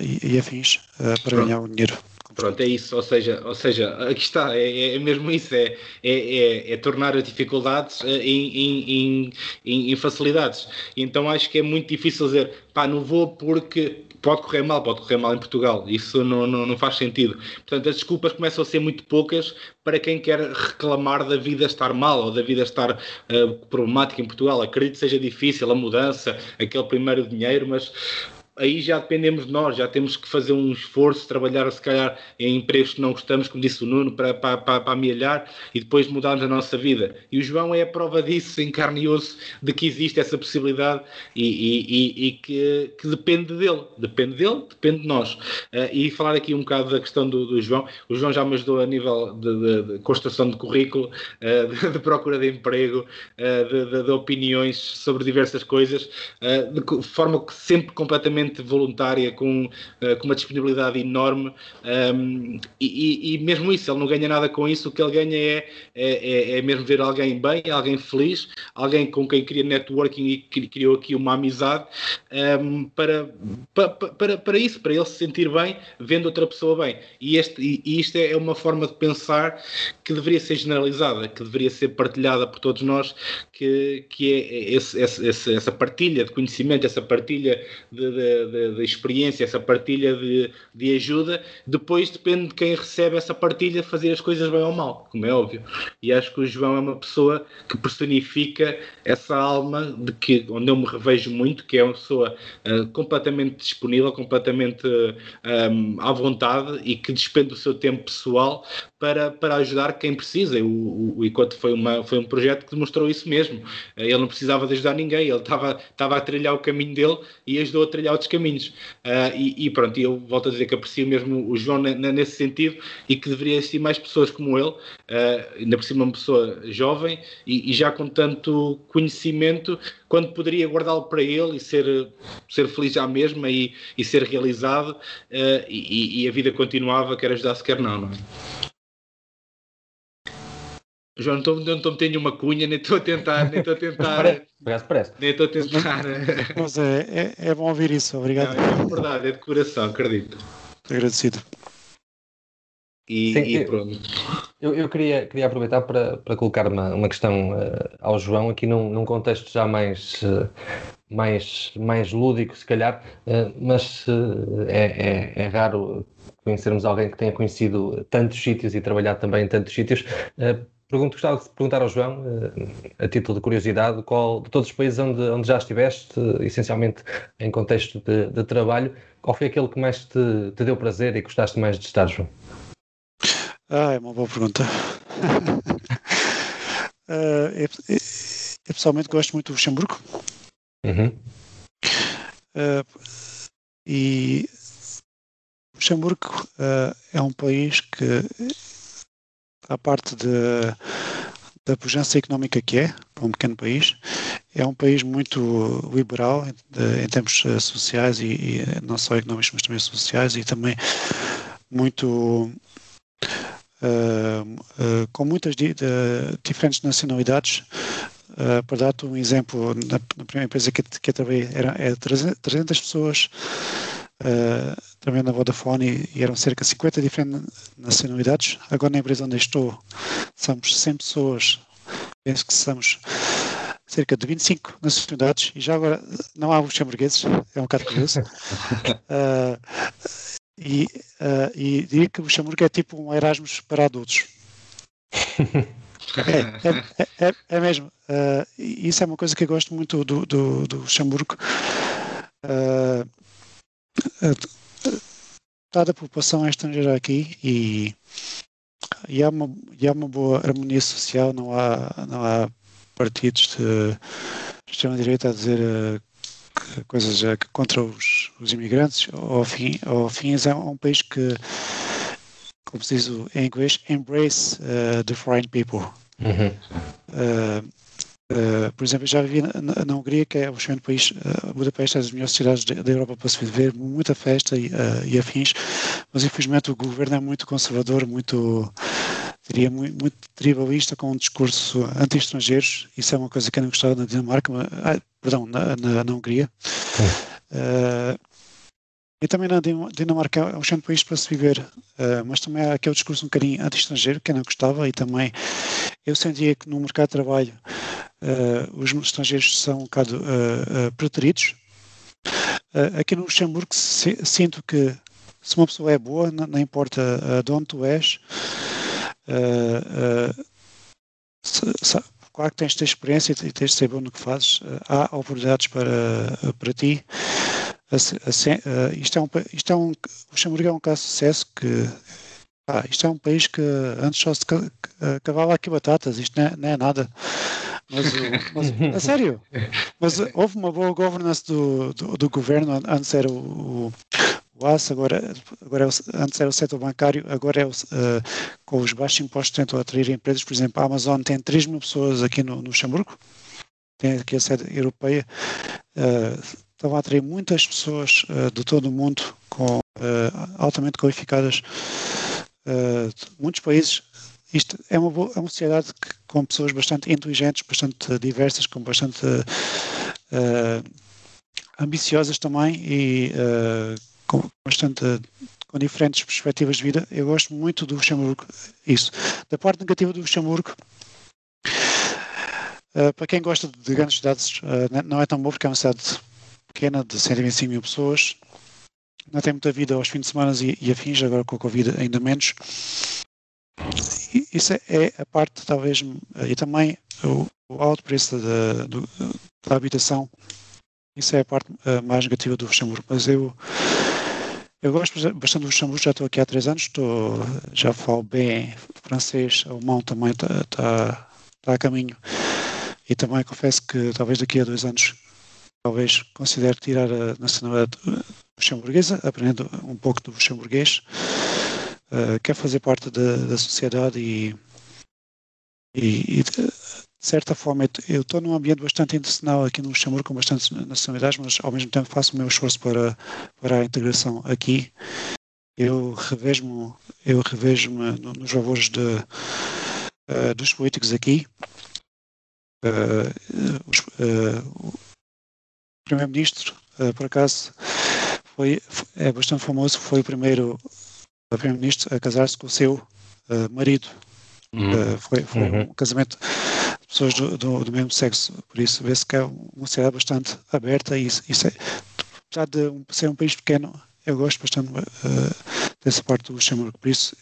e, e, afins para Pronto. ganhar o dinheiro. Pronto, é isso, ou seja, ou seja aqui está, é, é mesmo isso, é, é, é, é tornar as dificuldades em, em, em, em, facilidades. Então acho que é muito difícil dizer, pá, não vou porque pode correr mal, pode correr mal em Portugal. Isso não, não, não, faz sentido. Portanto, as desculpas começam a ser muito poucas para quem quer reclamar da vida estar mal ou da vida estar uh, problemática em Portugal. Acredito que seja difícil a mudança, aquele primeiro dinheiro, mas aí já dependemos de nós, já temos que fazer um esforço, trabalhar se calhar em empregos que não gostamos, como disse o Nuno, para, para, para, para amelhar e depois mudarmos a nossa vida. E o João é a prova disso, em carne e osso, de que existe essa possibilidade e, e, e, e que, que, depende dele. Depende dele, depende de nós. Uh, e falar aqui um bocado da questão do, do, João. O João já me ajudou a nível de, de, de construção de currículo, uh, de, de, procura de emprego, uh, de, opiniões sobre diversas coisas, de forma que sempre completamente voluntária, com, uh, com uma disponibilidade enorme, um, e, e, mesmo isso, ele não ganha nada com isso, o que ele ganha é, é, é, é mesmo ver alguém bem, alguém feliz, alguém com quem cria networking e criou aqui uma amizade um, para, para, para, para isso, para ele se sentir bem, vendo outra pessoa bem. E, este, e isto é uma forma de pensar que deveria ser generalizada, que deveria ser partilhada por todos nós, que, que é esse, esse, essa partilha de conhecimento, essa partilha de, de de, experiência, essa partilha de, de ajuda, depois depende de quem recebe essa partilha fazer as coisas bem ou mal, como é óbvio. E acho que o João é uma pessoa que personifica essa alma de que onde eu me revejo muito, que é uma pessoa uh, completamente disponível, completamente uh, um, à vontade e que despende o seu tempo pessoal para, para ajudar quem precisa. O, o Icote foi, foi um projeto que demonstrou isso mesmo. Ele não precisava de ajudar ninguém, ele estava, a trilhar o caminho dele e ajudou a trilhar outros caminhos. Uh, e, e, pronto, eu volto a dizer que aprecio mesmo o João nesse sentido e que deveria existir mais pessoas como ele, uh, ainda por cima uma pessoa jovem e, e já com tanto conhecimento, quando poderia guardá-lo para ele e ser, ser feliz à mesma e, e ser realizado uh, e, e, a vida continuava, quer ajudar-se, quer não, não é? João, não estou metendo uma cunha, nem estou a tentar, nem estou a tentar. parece, parece. Nem estou a tentar. Mas é, é, é bom ouvir isso, obrigado. Não, é verdade, é de coração, acredito. Agradecido. E, Sim, e pronto. Eu, eu, queria, queria aproveitar para, para colocar uma, uma questão uh, ao João, aqui num, num contexto já mais, uh, mais, mais lúdico, se calhar, uh, mas é, é, é raro conhecermos alguém que tenha conhecido tantos sítios e trabalhado também em tantos sítios. Pergunto, gostava de perguntar ao João, eh, a título de curiosidade, qual de todos os países onde, onde já estiveste, essencialmente em contexto de, de trabalho, qual foi aquele que mais te, te, deu prazer e gostaste mais de estar, João? Ah, é uma boa pergunta. uh, eu, eu, pessoalmente gosto muito do Luxemburgo. Uhum. Uh, e Luxemburgo uh, é um país que à parte de, da pujança económica que é, para um pequeno país, é um país muito liberal em, em termos eh, sociais e, e, não só económicos, mas também sociais e também muito uh, uh, com muitas de, diferentes nacionalidades. Uh, para dar-te um exemplo, na, na, primeira empresa que, que eu trabalhei era, era 300 pessoas uh, também na Vodafone e eram cerca de 50 diferentes nacionalidades. Agora na empresa onde estou somos 100 pessoas, penso que somos cerca de 25 nacionalidades e já agora não há luxemburgueses, é um bocado curioso. uh, e, uh, e diria que o Luxemburgo é tipo um Erasmus para adultos. É, é, é, é mesmo. Uh, isso é uma coisa que eu gosto muito do, do, do Luxemburgo. Uh, dada a população estrangeira aqui e, e, há uma, e há uma boa harmonia social, não há, não há partidos de extrema-direita a dizer uh, coisas uh, contra os, os imigrantes. Ao fim, ao fim é um país que, como se diz em inglês, embrace uh, the foreign people. Uhum. Uh, por exemplo, já vivi na, na, Hungria, que é o excelente país, uh, Budapeste é das melhores cidades da Europa para se viver, muita festa e, uh, e, afins, mas infelizmente o governo é muito conservador, muito seria muito, muito tribalista com um discurso anti-estrangeiros. Isso é uma coisa que eu não gostava na Dinamarca, mas, ah, perdão, na, na, na Hungria. Uh, e também na Dinamarca é um excelente país para se viver, uh, mas também há aquele discurso um bocadinho anti-estrangeiro que eu não gostava e também eu sentia que no mercado de trabalho os estrangeiros são um bocado preteridos. aqui no Luxemburgo sinto que se uma pessoa é boa, não, não importa de onde tu és, claro que tens de ter experiência e tens de saber no que fazes, há oportunidades para, para ti uh, isto é um, isto é um, Luxemburgo é um caso de sucesso que ah, isto é um país que antes só se cavava aqui batatas, isto não é, não é nada. Mas, mas, a sério, mas houve uma boa governance do, do, do governo, antes era o, o, AS, agora, agora é o, antes era o setor bancário, agora é o, uh, com os baixos impostos tentam atrair empresas, por exemplo, a Amazon tem 3 mil pessoas aqui no, no Luxemburgo, tem aqui a sede europeia, uh, estava a atrair muitas pessoas uh, de todo o mundo com, altamente qualificadas. Muitos países. Isto é uma, boa, é uma sociedade que, com pessoas bastante inteligentes, bastante diversas, com bastante ambiciosas também e com bastante com diferentes perspectivas de vida. Eu gosto muito do Luxemburgo, isso. Da parte negativa do Luxemburgo, uh, para quem gosta de grandes cidades, uh, não é tão bom porque é uma cidade pequena de 125 mil pessoas. Não tem muita vida aos fins de semana e, e afins, agora com a Covid ainda menos. Isso é, é a parte, talvez, e também o, alto preço da, do, da habitação. Isso é a parte uh, mais negativa do Luxemburgo. Mas eu, eu gosto bastante do Luxemburgo, já estou aqui há três anos, estou, já falo bem francês, alemão também está tá, tá a caminho. E também confesso que talvez daqui a dois anos talvez considere tirar a nacionalidade luxemburguesa, aprendendo um pouco do luxemburguês. Uh, quer fazer parte da, da sociedade e, e, e, de certa forma eu estou num ambiente bastante internacional aqui no Luxemburgo com bastantes nacionalidades, mas ao mesmo tempo faço o meu esforço para, para a integração aqui. Eu revejo-me eu revejo nos valores de, uh, dos políticos aqui. Uh, os, primeiro-ministro, uh, por acaso, foi, é bastante famoso, foi o primeiro primeiro-ministro a casar-se com o seu uh, marido. Uhum. Uh, foi, foi uhum. um casamento de pessoas do, do, do mesmo sexo, por isso vê-se que é uma sociedade bastante aberta e isso, é, apesar de ser um país pequeno, eu gosto bastante dessa parte do Luxemburgo, por isso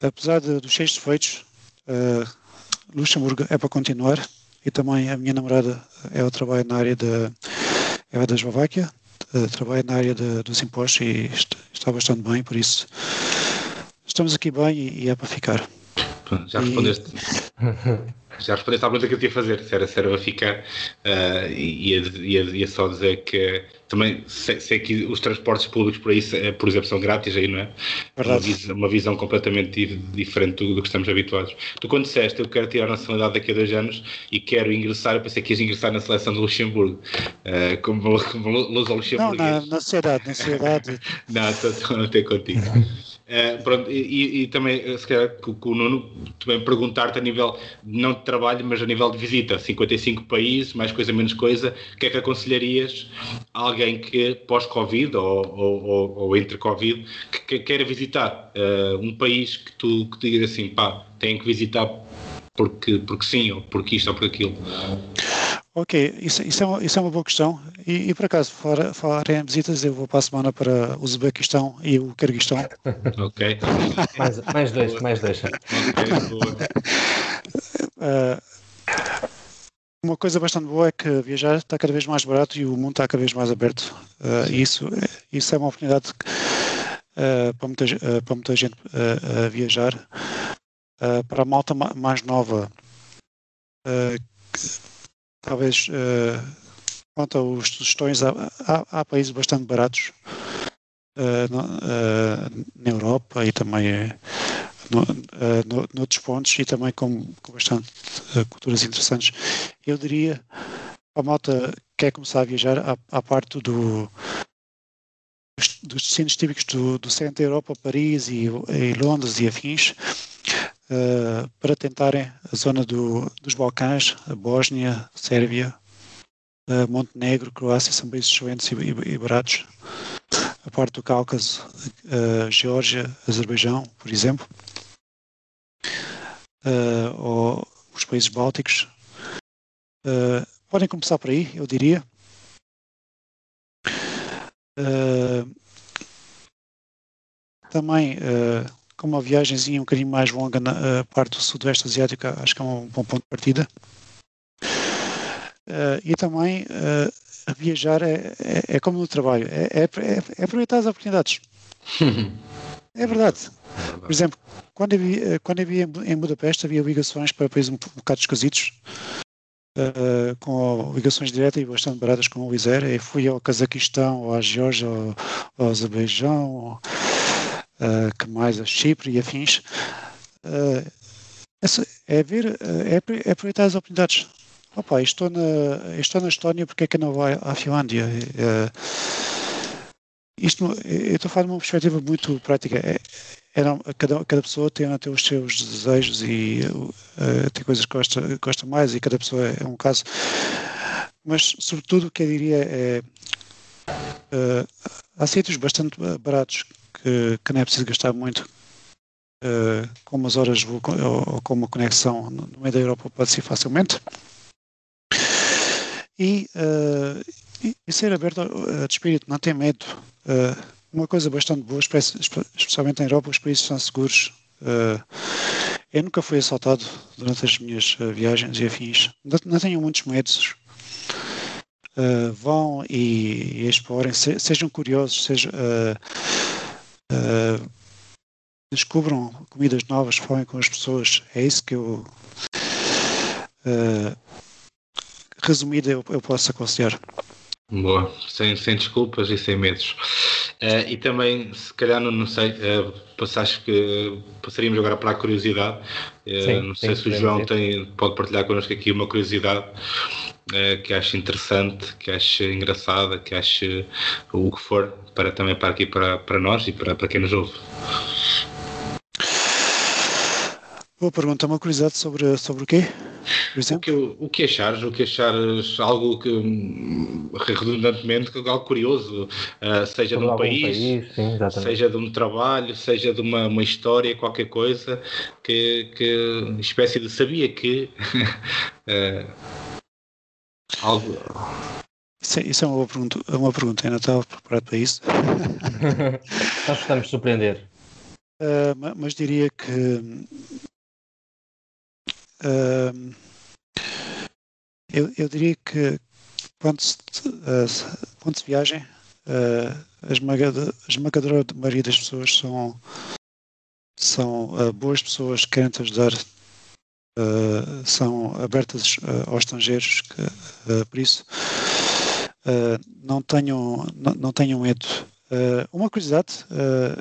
apesar de, dos cheios defeitos, uh, Luxemburgo é para continuar e também a minha namorada é o trabalho na área de é da Eslováquia, trabalha na área de, dos impostos e está bastante bem, por isso estamos aqui bem e, e é para ficar. Já respondeste. E... Já respondeste à pergunta que eu tinha a fazer, se era, se era ficar, uh, e ia, ia, ia, só dizer que também sei, sei, que os transportes públicos por aí, eh, por exemplo, são grátis aí, não é? Uma visão, uma visão, completamente diferente do, do, que estamos habituados. Tu quando disseste eu quero tirar a nacionalidade daqui a dois anos e quero ingressar, eu pensei que ias ingressar na seleção do Luxemburgo, uh, como, como Luz ao Luxemburgo. Não, na, na sociedade, na sociedade. não, estou a ter contigo. Uh, pronto, e, e, também, se calhar, com, com o Nuno, também perguntar-te a nível, não trabalho, mas a nível de visita, 55 países, mais coisa, menos coisa, o que é que aconselharias a alguém que pós-Covid ou, ou, ou, ou, entre Covid, que, que queira visitar uh, um país que tu que digas assim, pá, tem que visitar porque, porque sim, ou porque isto ou por aquilo? Ok, isso, isso, é, uma, isso é uma boa questão. E, e por acaso, falar, falar em visitas, eu vou para a semana para o Uzbequistão e o Quirguistão. ok. mais, mais dois, mais dois. uh, uma coisa bastante boa é que viajar está cada vez mais barato e o mundo está cada vez mais aberto. Uh, isso, isso é uma oportunidade uh, para, muita, para muita gente viajar. para a malta mais nova, talvez uh, quanto aos sugestões, há, há, há, países bastante baratos uh, na Europa e também no, no, noutros pontos e também com, com bastante culturas interessantes. Eu diria, a malta quer começar a viajar à, à parte do, dos destinos típicos do, do centro da Europa, Paris e, e Londres e afins, uh, para tentarem a zona do, dos Balcãs, a Bósnia, Sérvia, uh, Montenegro, Croácia, são países excelentes e, e, e baratos. A parte do Cáucaso, uh, Geórgia, Azerbaijão, por exemplo, ou os países bálticos. podem começar por aí, eu diria. também com uma viagemzinha um bocadinho mais longa na parte do Sudoeste Asiático, acho que é um bom ponto de partida. Uh, e também uh, a viajar é, é, é, como no trabalho, é, é, é, é aproveitar as oportunidades. é verdade. Por exemplo, quando eh, quando eu vi em Budapeste havia ligações para países um, bocado esquisitos, uh, com ligações diretas e bastante baratas com o Wizz Air. Eu fui ao Cazaquistão, ou à Geórgia, ou ao Azerbaijão, uh, que mais a Chipre e afins. Uh, é ver, é, é aproveitar as oportunidades. Opa, estou na, estou na Estónia, porque é que não vai à Finlândia? Uh, isto, eu estou a falar de uma perspectiva muito prática. É, é cada, cada pessoa tem, tem os seus desejos e tem coisas que gosta, gosta mais e cada pessoa é, é um caso. Mas, sobretudo, o que eu diria é uh, há sítios bastante baratos que, que não é preciso gastar muito uh, com umas horas ou, ou, com uma conexão no meio da Europa pode ser facilmente. E, uh, e, ser aberto uh, de espírito, não ter medo. Uh, uma coisa bastante boa, especialmente na Europa, os países são seguros. eu nunca fui assaltado durante as minhas viagens e afins. Não, não tenho muitos medos. vão e, e explorem, se, sejam curiosos, sejam, descubram comidas novas, falem com as pessoas. É isso que eu resumida eu, eu posso aconselhar. Boa, sem, sem desculpas e sem medos. Uh, e também, se calhar, não, não sei, uh, passaste que passaríamos agora para a curiosidade. Uh, sim, não sei sim, se o João tem, pode partilhar connosco aqui uma curiosidade uh, que ache interessante, que ache engraçada, que ache o que for, para também para aqui para, para nós e para, para quem nos ouve. Boa pergunta, uma curiosidade sobre, sobre o quê? O que, o que achares? O que achares algo que, hum, redundantemente, algo curioso, uh, seja de um país, país sim, seja de um trabalho, seja de uma, uma história, qualquer coisa, que, que espécie de sabia que uh, algo. Isso é, isso é uma boa pergunta, é uma pergunta, ainda estava preparado para isso. Nós estamos surpreender. Uh, mas diria que eu, eu diria que quando se, uh, quando se viaja, uh, a, esmagadora, maioria das pessoas são, são uh, boas pessoas que querem te ajudar, são abertas aos estrangeiros, que, por isso não, tenham, não, não tenham medo. Uma curiosidade,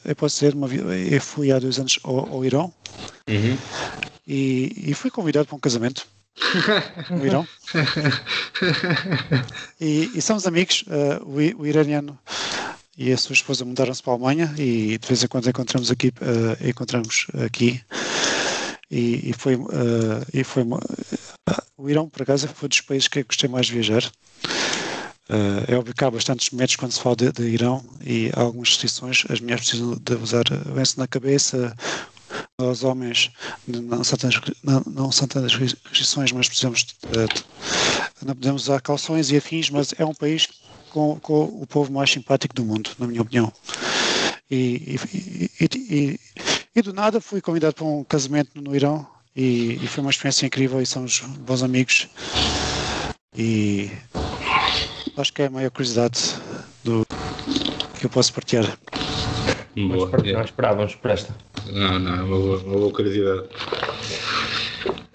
eu posso dizer, uma, eu fui há dois anos ao, ao Irão uhum. e, e fui convidado para um casamento no Irão. E, e somos amigos. Uh, o, o, iraniano e a sua esposa mudaram-se para a Alemanha e de vez em quando encontramos aqui, uh, encontramos aqui. E, e foi, uh, e foi o Irão, por acaso, foi dos países que eu gostei mais de viajar. Uh, é óbvio que há bastantes métodos quando se fala de, de, Irão e há algumas restrições. As mulheres precisam de usar lenço na cabeça, aos homens não são tantas, restrições, mas precisamos não podemos usar calções e afins, mas é um país com, com o povo mais simpático do mundo, na minha opinião. E, e, e, e do nada fui convidado para um casamento no Irão e, foi uma experiência incrível e somos bons amigos. E acho que é a maior curiosidade do, que eu posso partilhar. Boa, nós, nós esperávamos por esta. Não, não, é uma boa, uma boa curiosidade.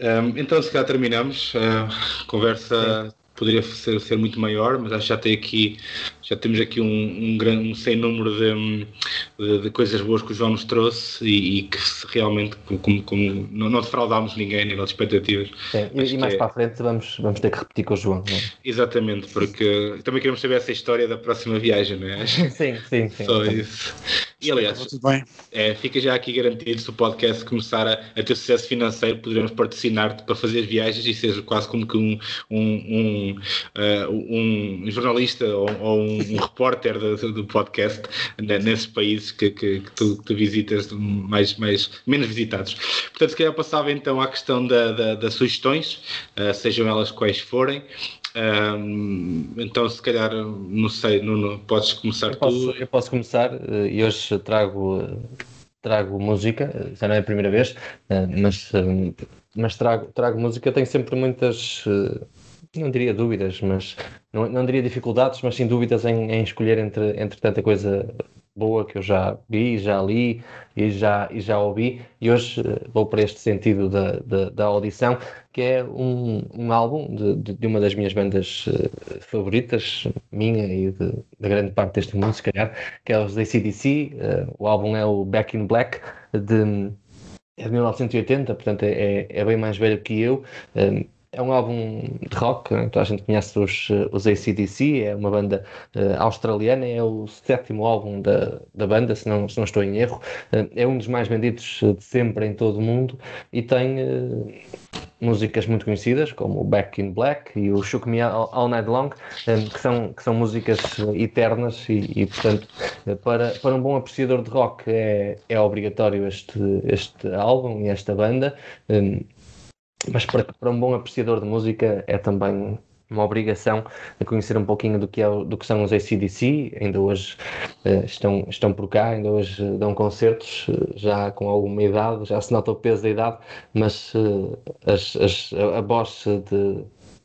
Um, então, se calhar terminamos. A conversa Sim. poderia ser, ser, muito maior, mas acho que já tem aqui, já temos aqui um, um, grande, um sem número de, de, de, coisas boas que o João nos trouxe e, e que realmente como, como, não, não defraudámos ninguém nas expectativas. Sim, e, e mais é... para a frente vamos, vamos ter que repetir com o João. É? Exatamente, porque também queremos saber essa história da próxima viagem, não é? Sim, sim, sim. Só isso. E aliás, é, fica já aqui garantido se o podcast começar a, a ter sucesso financeiro, poderemos patrocinar-te para fazer viagens e seja quase como que um, um, um, uh, um jornalista ou, ou um, um repórter do, do podcast né, nesses países que, que, que, tu, que, tu, visitas mais, mais, menos visitados. Portanto, se calhar passava então à questão da, da, das sugestões, uh, sejam elas quais forem. Um, então, se calhar, não sei, Nuno, podes começar eu posso, tu. Eu posso começar eh, e hoje trago, trago música, já não é a primeira vez, eh, mas, mas trago, trago música. Tenho sempre muitas, eh, não diria dúvidas, mas não, não diria dificuldades, mas sim dúvidas em, em escolher entre, entre tanta coisa boa que eu já vi, já li e já, e já ouvi, e hoje uh, vou para este sentido da, da, da, audição, que é um, um álbum de, de uma das minhas bandas uh, favoritas, minha e de, da grande parte deste mundo, se calhar, que é os ACDC. Uh, o álbum é o Back in Black, de, é de 1980, portanto é, é bem mais velho que eu. É um álbum de rock, né? a gente conhece os, os ACDC, é uma banda uh, australiana, é o sétimo álbum da, da banda, se não, se não estou em erro. Uh, é um dos mais vendidos de sempre em todo o mundo e tem uh, músicas muito conhecidas, como o Back in Black e o Shook Me All, All Night Long, que, são, que são músicas eternas e, e, portanto, para, para um bom apreciador de rock é, é obrigatório este, este álbum e esta banda. Mas para, para, um bom apreciador de música é também uma obrigação a conhecer um pouquinho do que, é, do que são os ACDC, ainda hoje uh, estão, estão por cá, ainda hoje dão concertos, uh, já com alguma idade, já se nota o peso da idade, mas uh, as, as, a voz de,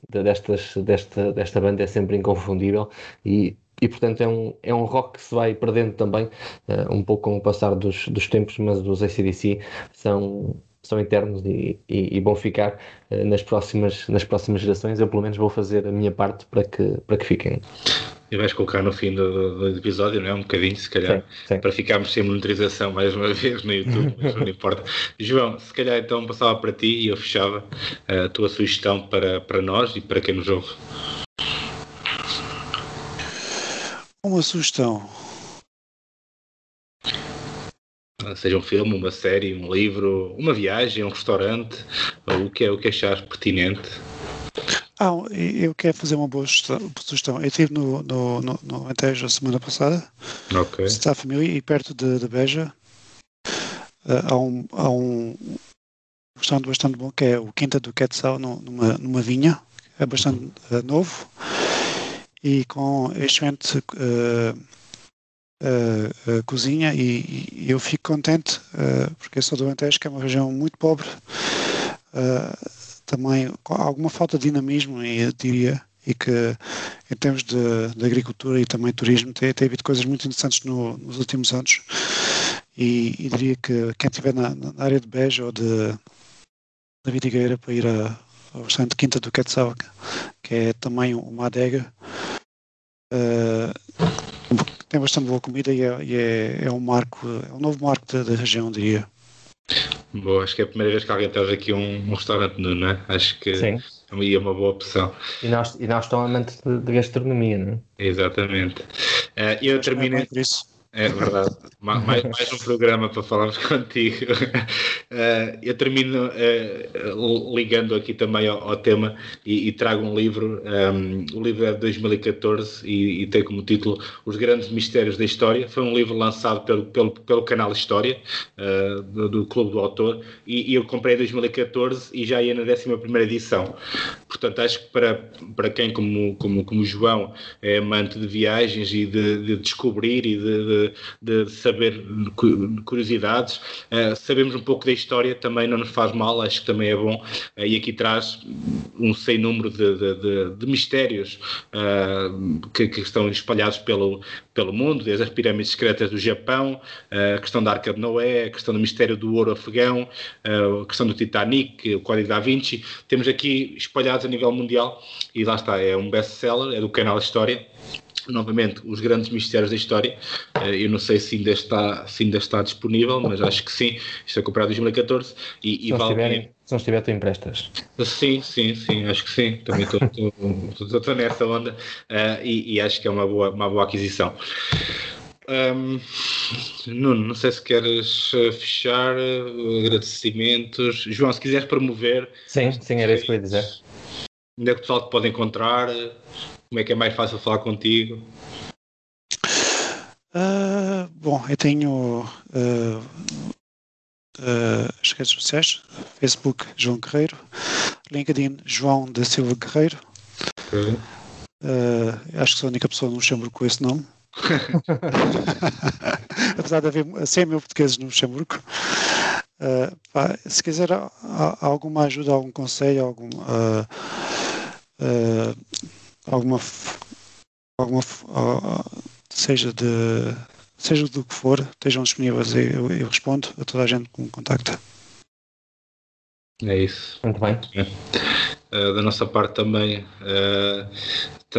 de, destas, desta, desta banda é sempre inconfundível e e portanto é um, é um rock que se vai perdendo também, uh, um pouco com o passar dos, dos tempos, mas os ACDC são, são eternos e, e, e vão ficar uh, nas, próximas, nas próximas gerações. Eu, pelo menos, vou fazer a minha parte para que, para que fiquem. E vais colocar no fim do, do, episódio, não é? Um bocadinho, se calhar, sim, sim. para ficarmos sem monitorização mais uma vez no YouTube, mas não importa. João, se calhar então passava para ti e eu fechava eh, a tua sugestão para, para nós e para quem nos ouve. Uma sugestão seja um filme, uma série, um livro, uma viagem, um restaurante, o que é o que achares pertinente. Ah, eu quero fazer uma boa sugestão. Eu estive no, no, no, no Antejo a semana passada. Ok. Está a família e perto de, de Beja. Uh, há, um, há um restaurante bastante bom que é o Quinta do Quetzal numa, numa vinha. É bastante uh, novo. E com excelente uh, cozinha e, e, eu fico contente porque sou do Alentejo, que é uma região muito pobre, também com alguma falta de dinamismo, diria, e que em termos de, de agricultura e também turismo tem, tem havido coisas muito interessantes no, nos últimos anos. E, e, diria que quem estiver na, na, área de Beja ou de, da Vidigueira para ir a, ao restaurante Quinta do Quetzal, que é também uma adega, uh, tem bastante boa comida e é, e é, é um marco, é um novo marco da, da, região, diria. Boa, acho que é a primeira vez que alguém traz aqui um, um restaurante nu, não é? Acho que Sim. é uma boa opção. E nós, e nós estamos amantes de, de gastronomia, não é? Exatamente. Uh, eu termino. É é verdade. mais, mais, um programa para falarmos contigo. Uh, eu termino uh, ligando aqui também ao, ao tema e, e, trago um livro. Um, ehm, o livro é de 2014 e, e, tem como título Os Grandes Mistérios da História. Foi um livro lançado pelo, pelo, pelo canal História, uh, do, do, Clube do Autor, e, e, eu comprei em 2014 e já ia na 11 edição. Portanto, acho que para, para quem, como, como, como João, é amante de viagens e de, de descobrir e de, de de, saber curiosidades. Uh, sabemos um pouco da história também não nos faz mal, acho que também é bom. Uh, e aqui traz um sem número de, de, de mistérios uh, que, que, estão espalhados pelo, pelo mundo, desde as pirâmides secretas do Japão, a questão da Arca de Noé, a questão do mistério do ouro afegão, a questão do Titanic, o Código da Vinci. Temos aqui espalhados a nível mundial e lá está, é um best-seller, é do canal História novamente os grandes mistérios da história. Eh, eu não sei se ainda está, se ainda está disponível, mas acho que sim. Isto é comprado em 2014 e, Se e não, vale estiverem, se não estiver, tu emprestas. Sim, sim, sim, acho que sim. Também estou nessa onda eh, e, e acho que é uma boa, uma boa aquisição. Ahm, Nuno, não sei se queres eh, fechar agradecimentos. João, se quiseres promover, Sim, sim, era isso que eu ia dizer. onde é que o pessoal te pode encontrar? Como é que é mais fácil falar contigo? Ah, bom, eu tenho ah, ah, as redes sociais, Facebook João Guerreiro, LinkedIn João da Silva Guerreiro. Acho que sou a única pessoa no Luxemburgo com esse nome. Apesar de haver 100 mil portugueses no Luxemburgo. Pá, se quiser a- a- alguma ajuda, algum conselho, algum, alguma, alguma seja de seja do que for, estejam disponíveis, eu, eu respondo a toda a gente que me contacta. É isso. Muito bem. Uh, da nossa parte também uh,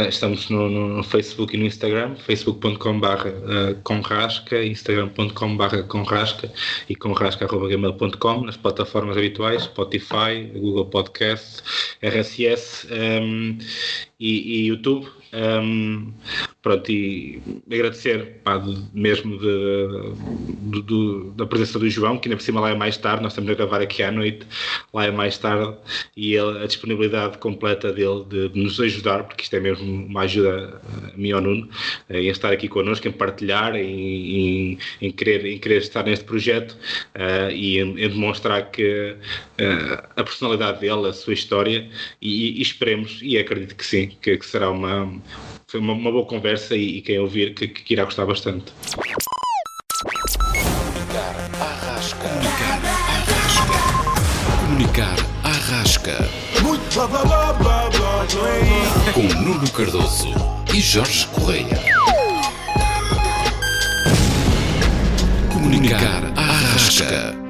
estamos no, no- Facebook e no Instagram, facebook.com.br uh, conrasca, instagram.com.br conrasca e conrasca.gmail.com nas plataformas habituais, Spotify, Google Podcast, RSS um, e, e YouTube. Um, pronto, e agradecer pá, de- mesmo de- do- do- da presença do João, que ainda por cima lá é mais tarde, nós estamos a gravar aqui à noite, lá é mais tarde, e ele- a disponibilidade completa dele de, de nos ajudar, porque isto é mesmo uma ajuda eh, a mim ao Nuno, eh, em estar aqui connosco, em partilhar, em, em, em querer, em querer estar neste projeto eh, e em, em demonstrar que eh, a personalidade dele, a sua história, e, e esperemos, e acredito que sim, que, que será uma, foi uma, uma boa conversa e, e quem ouvir que, que irá gostar bastante. Arrasca. Comunicar Arrasca. Com Nuno Cardoso e Jorge Correia. Comunicar Arrasca.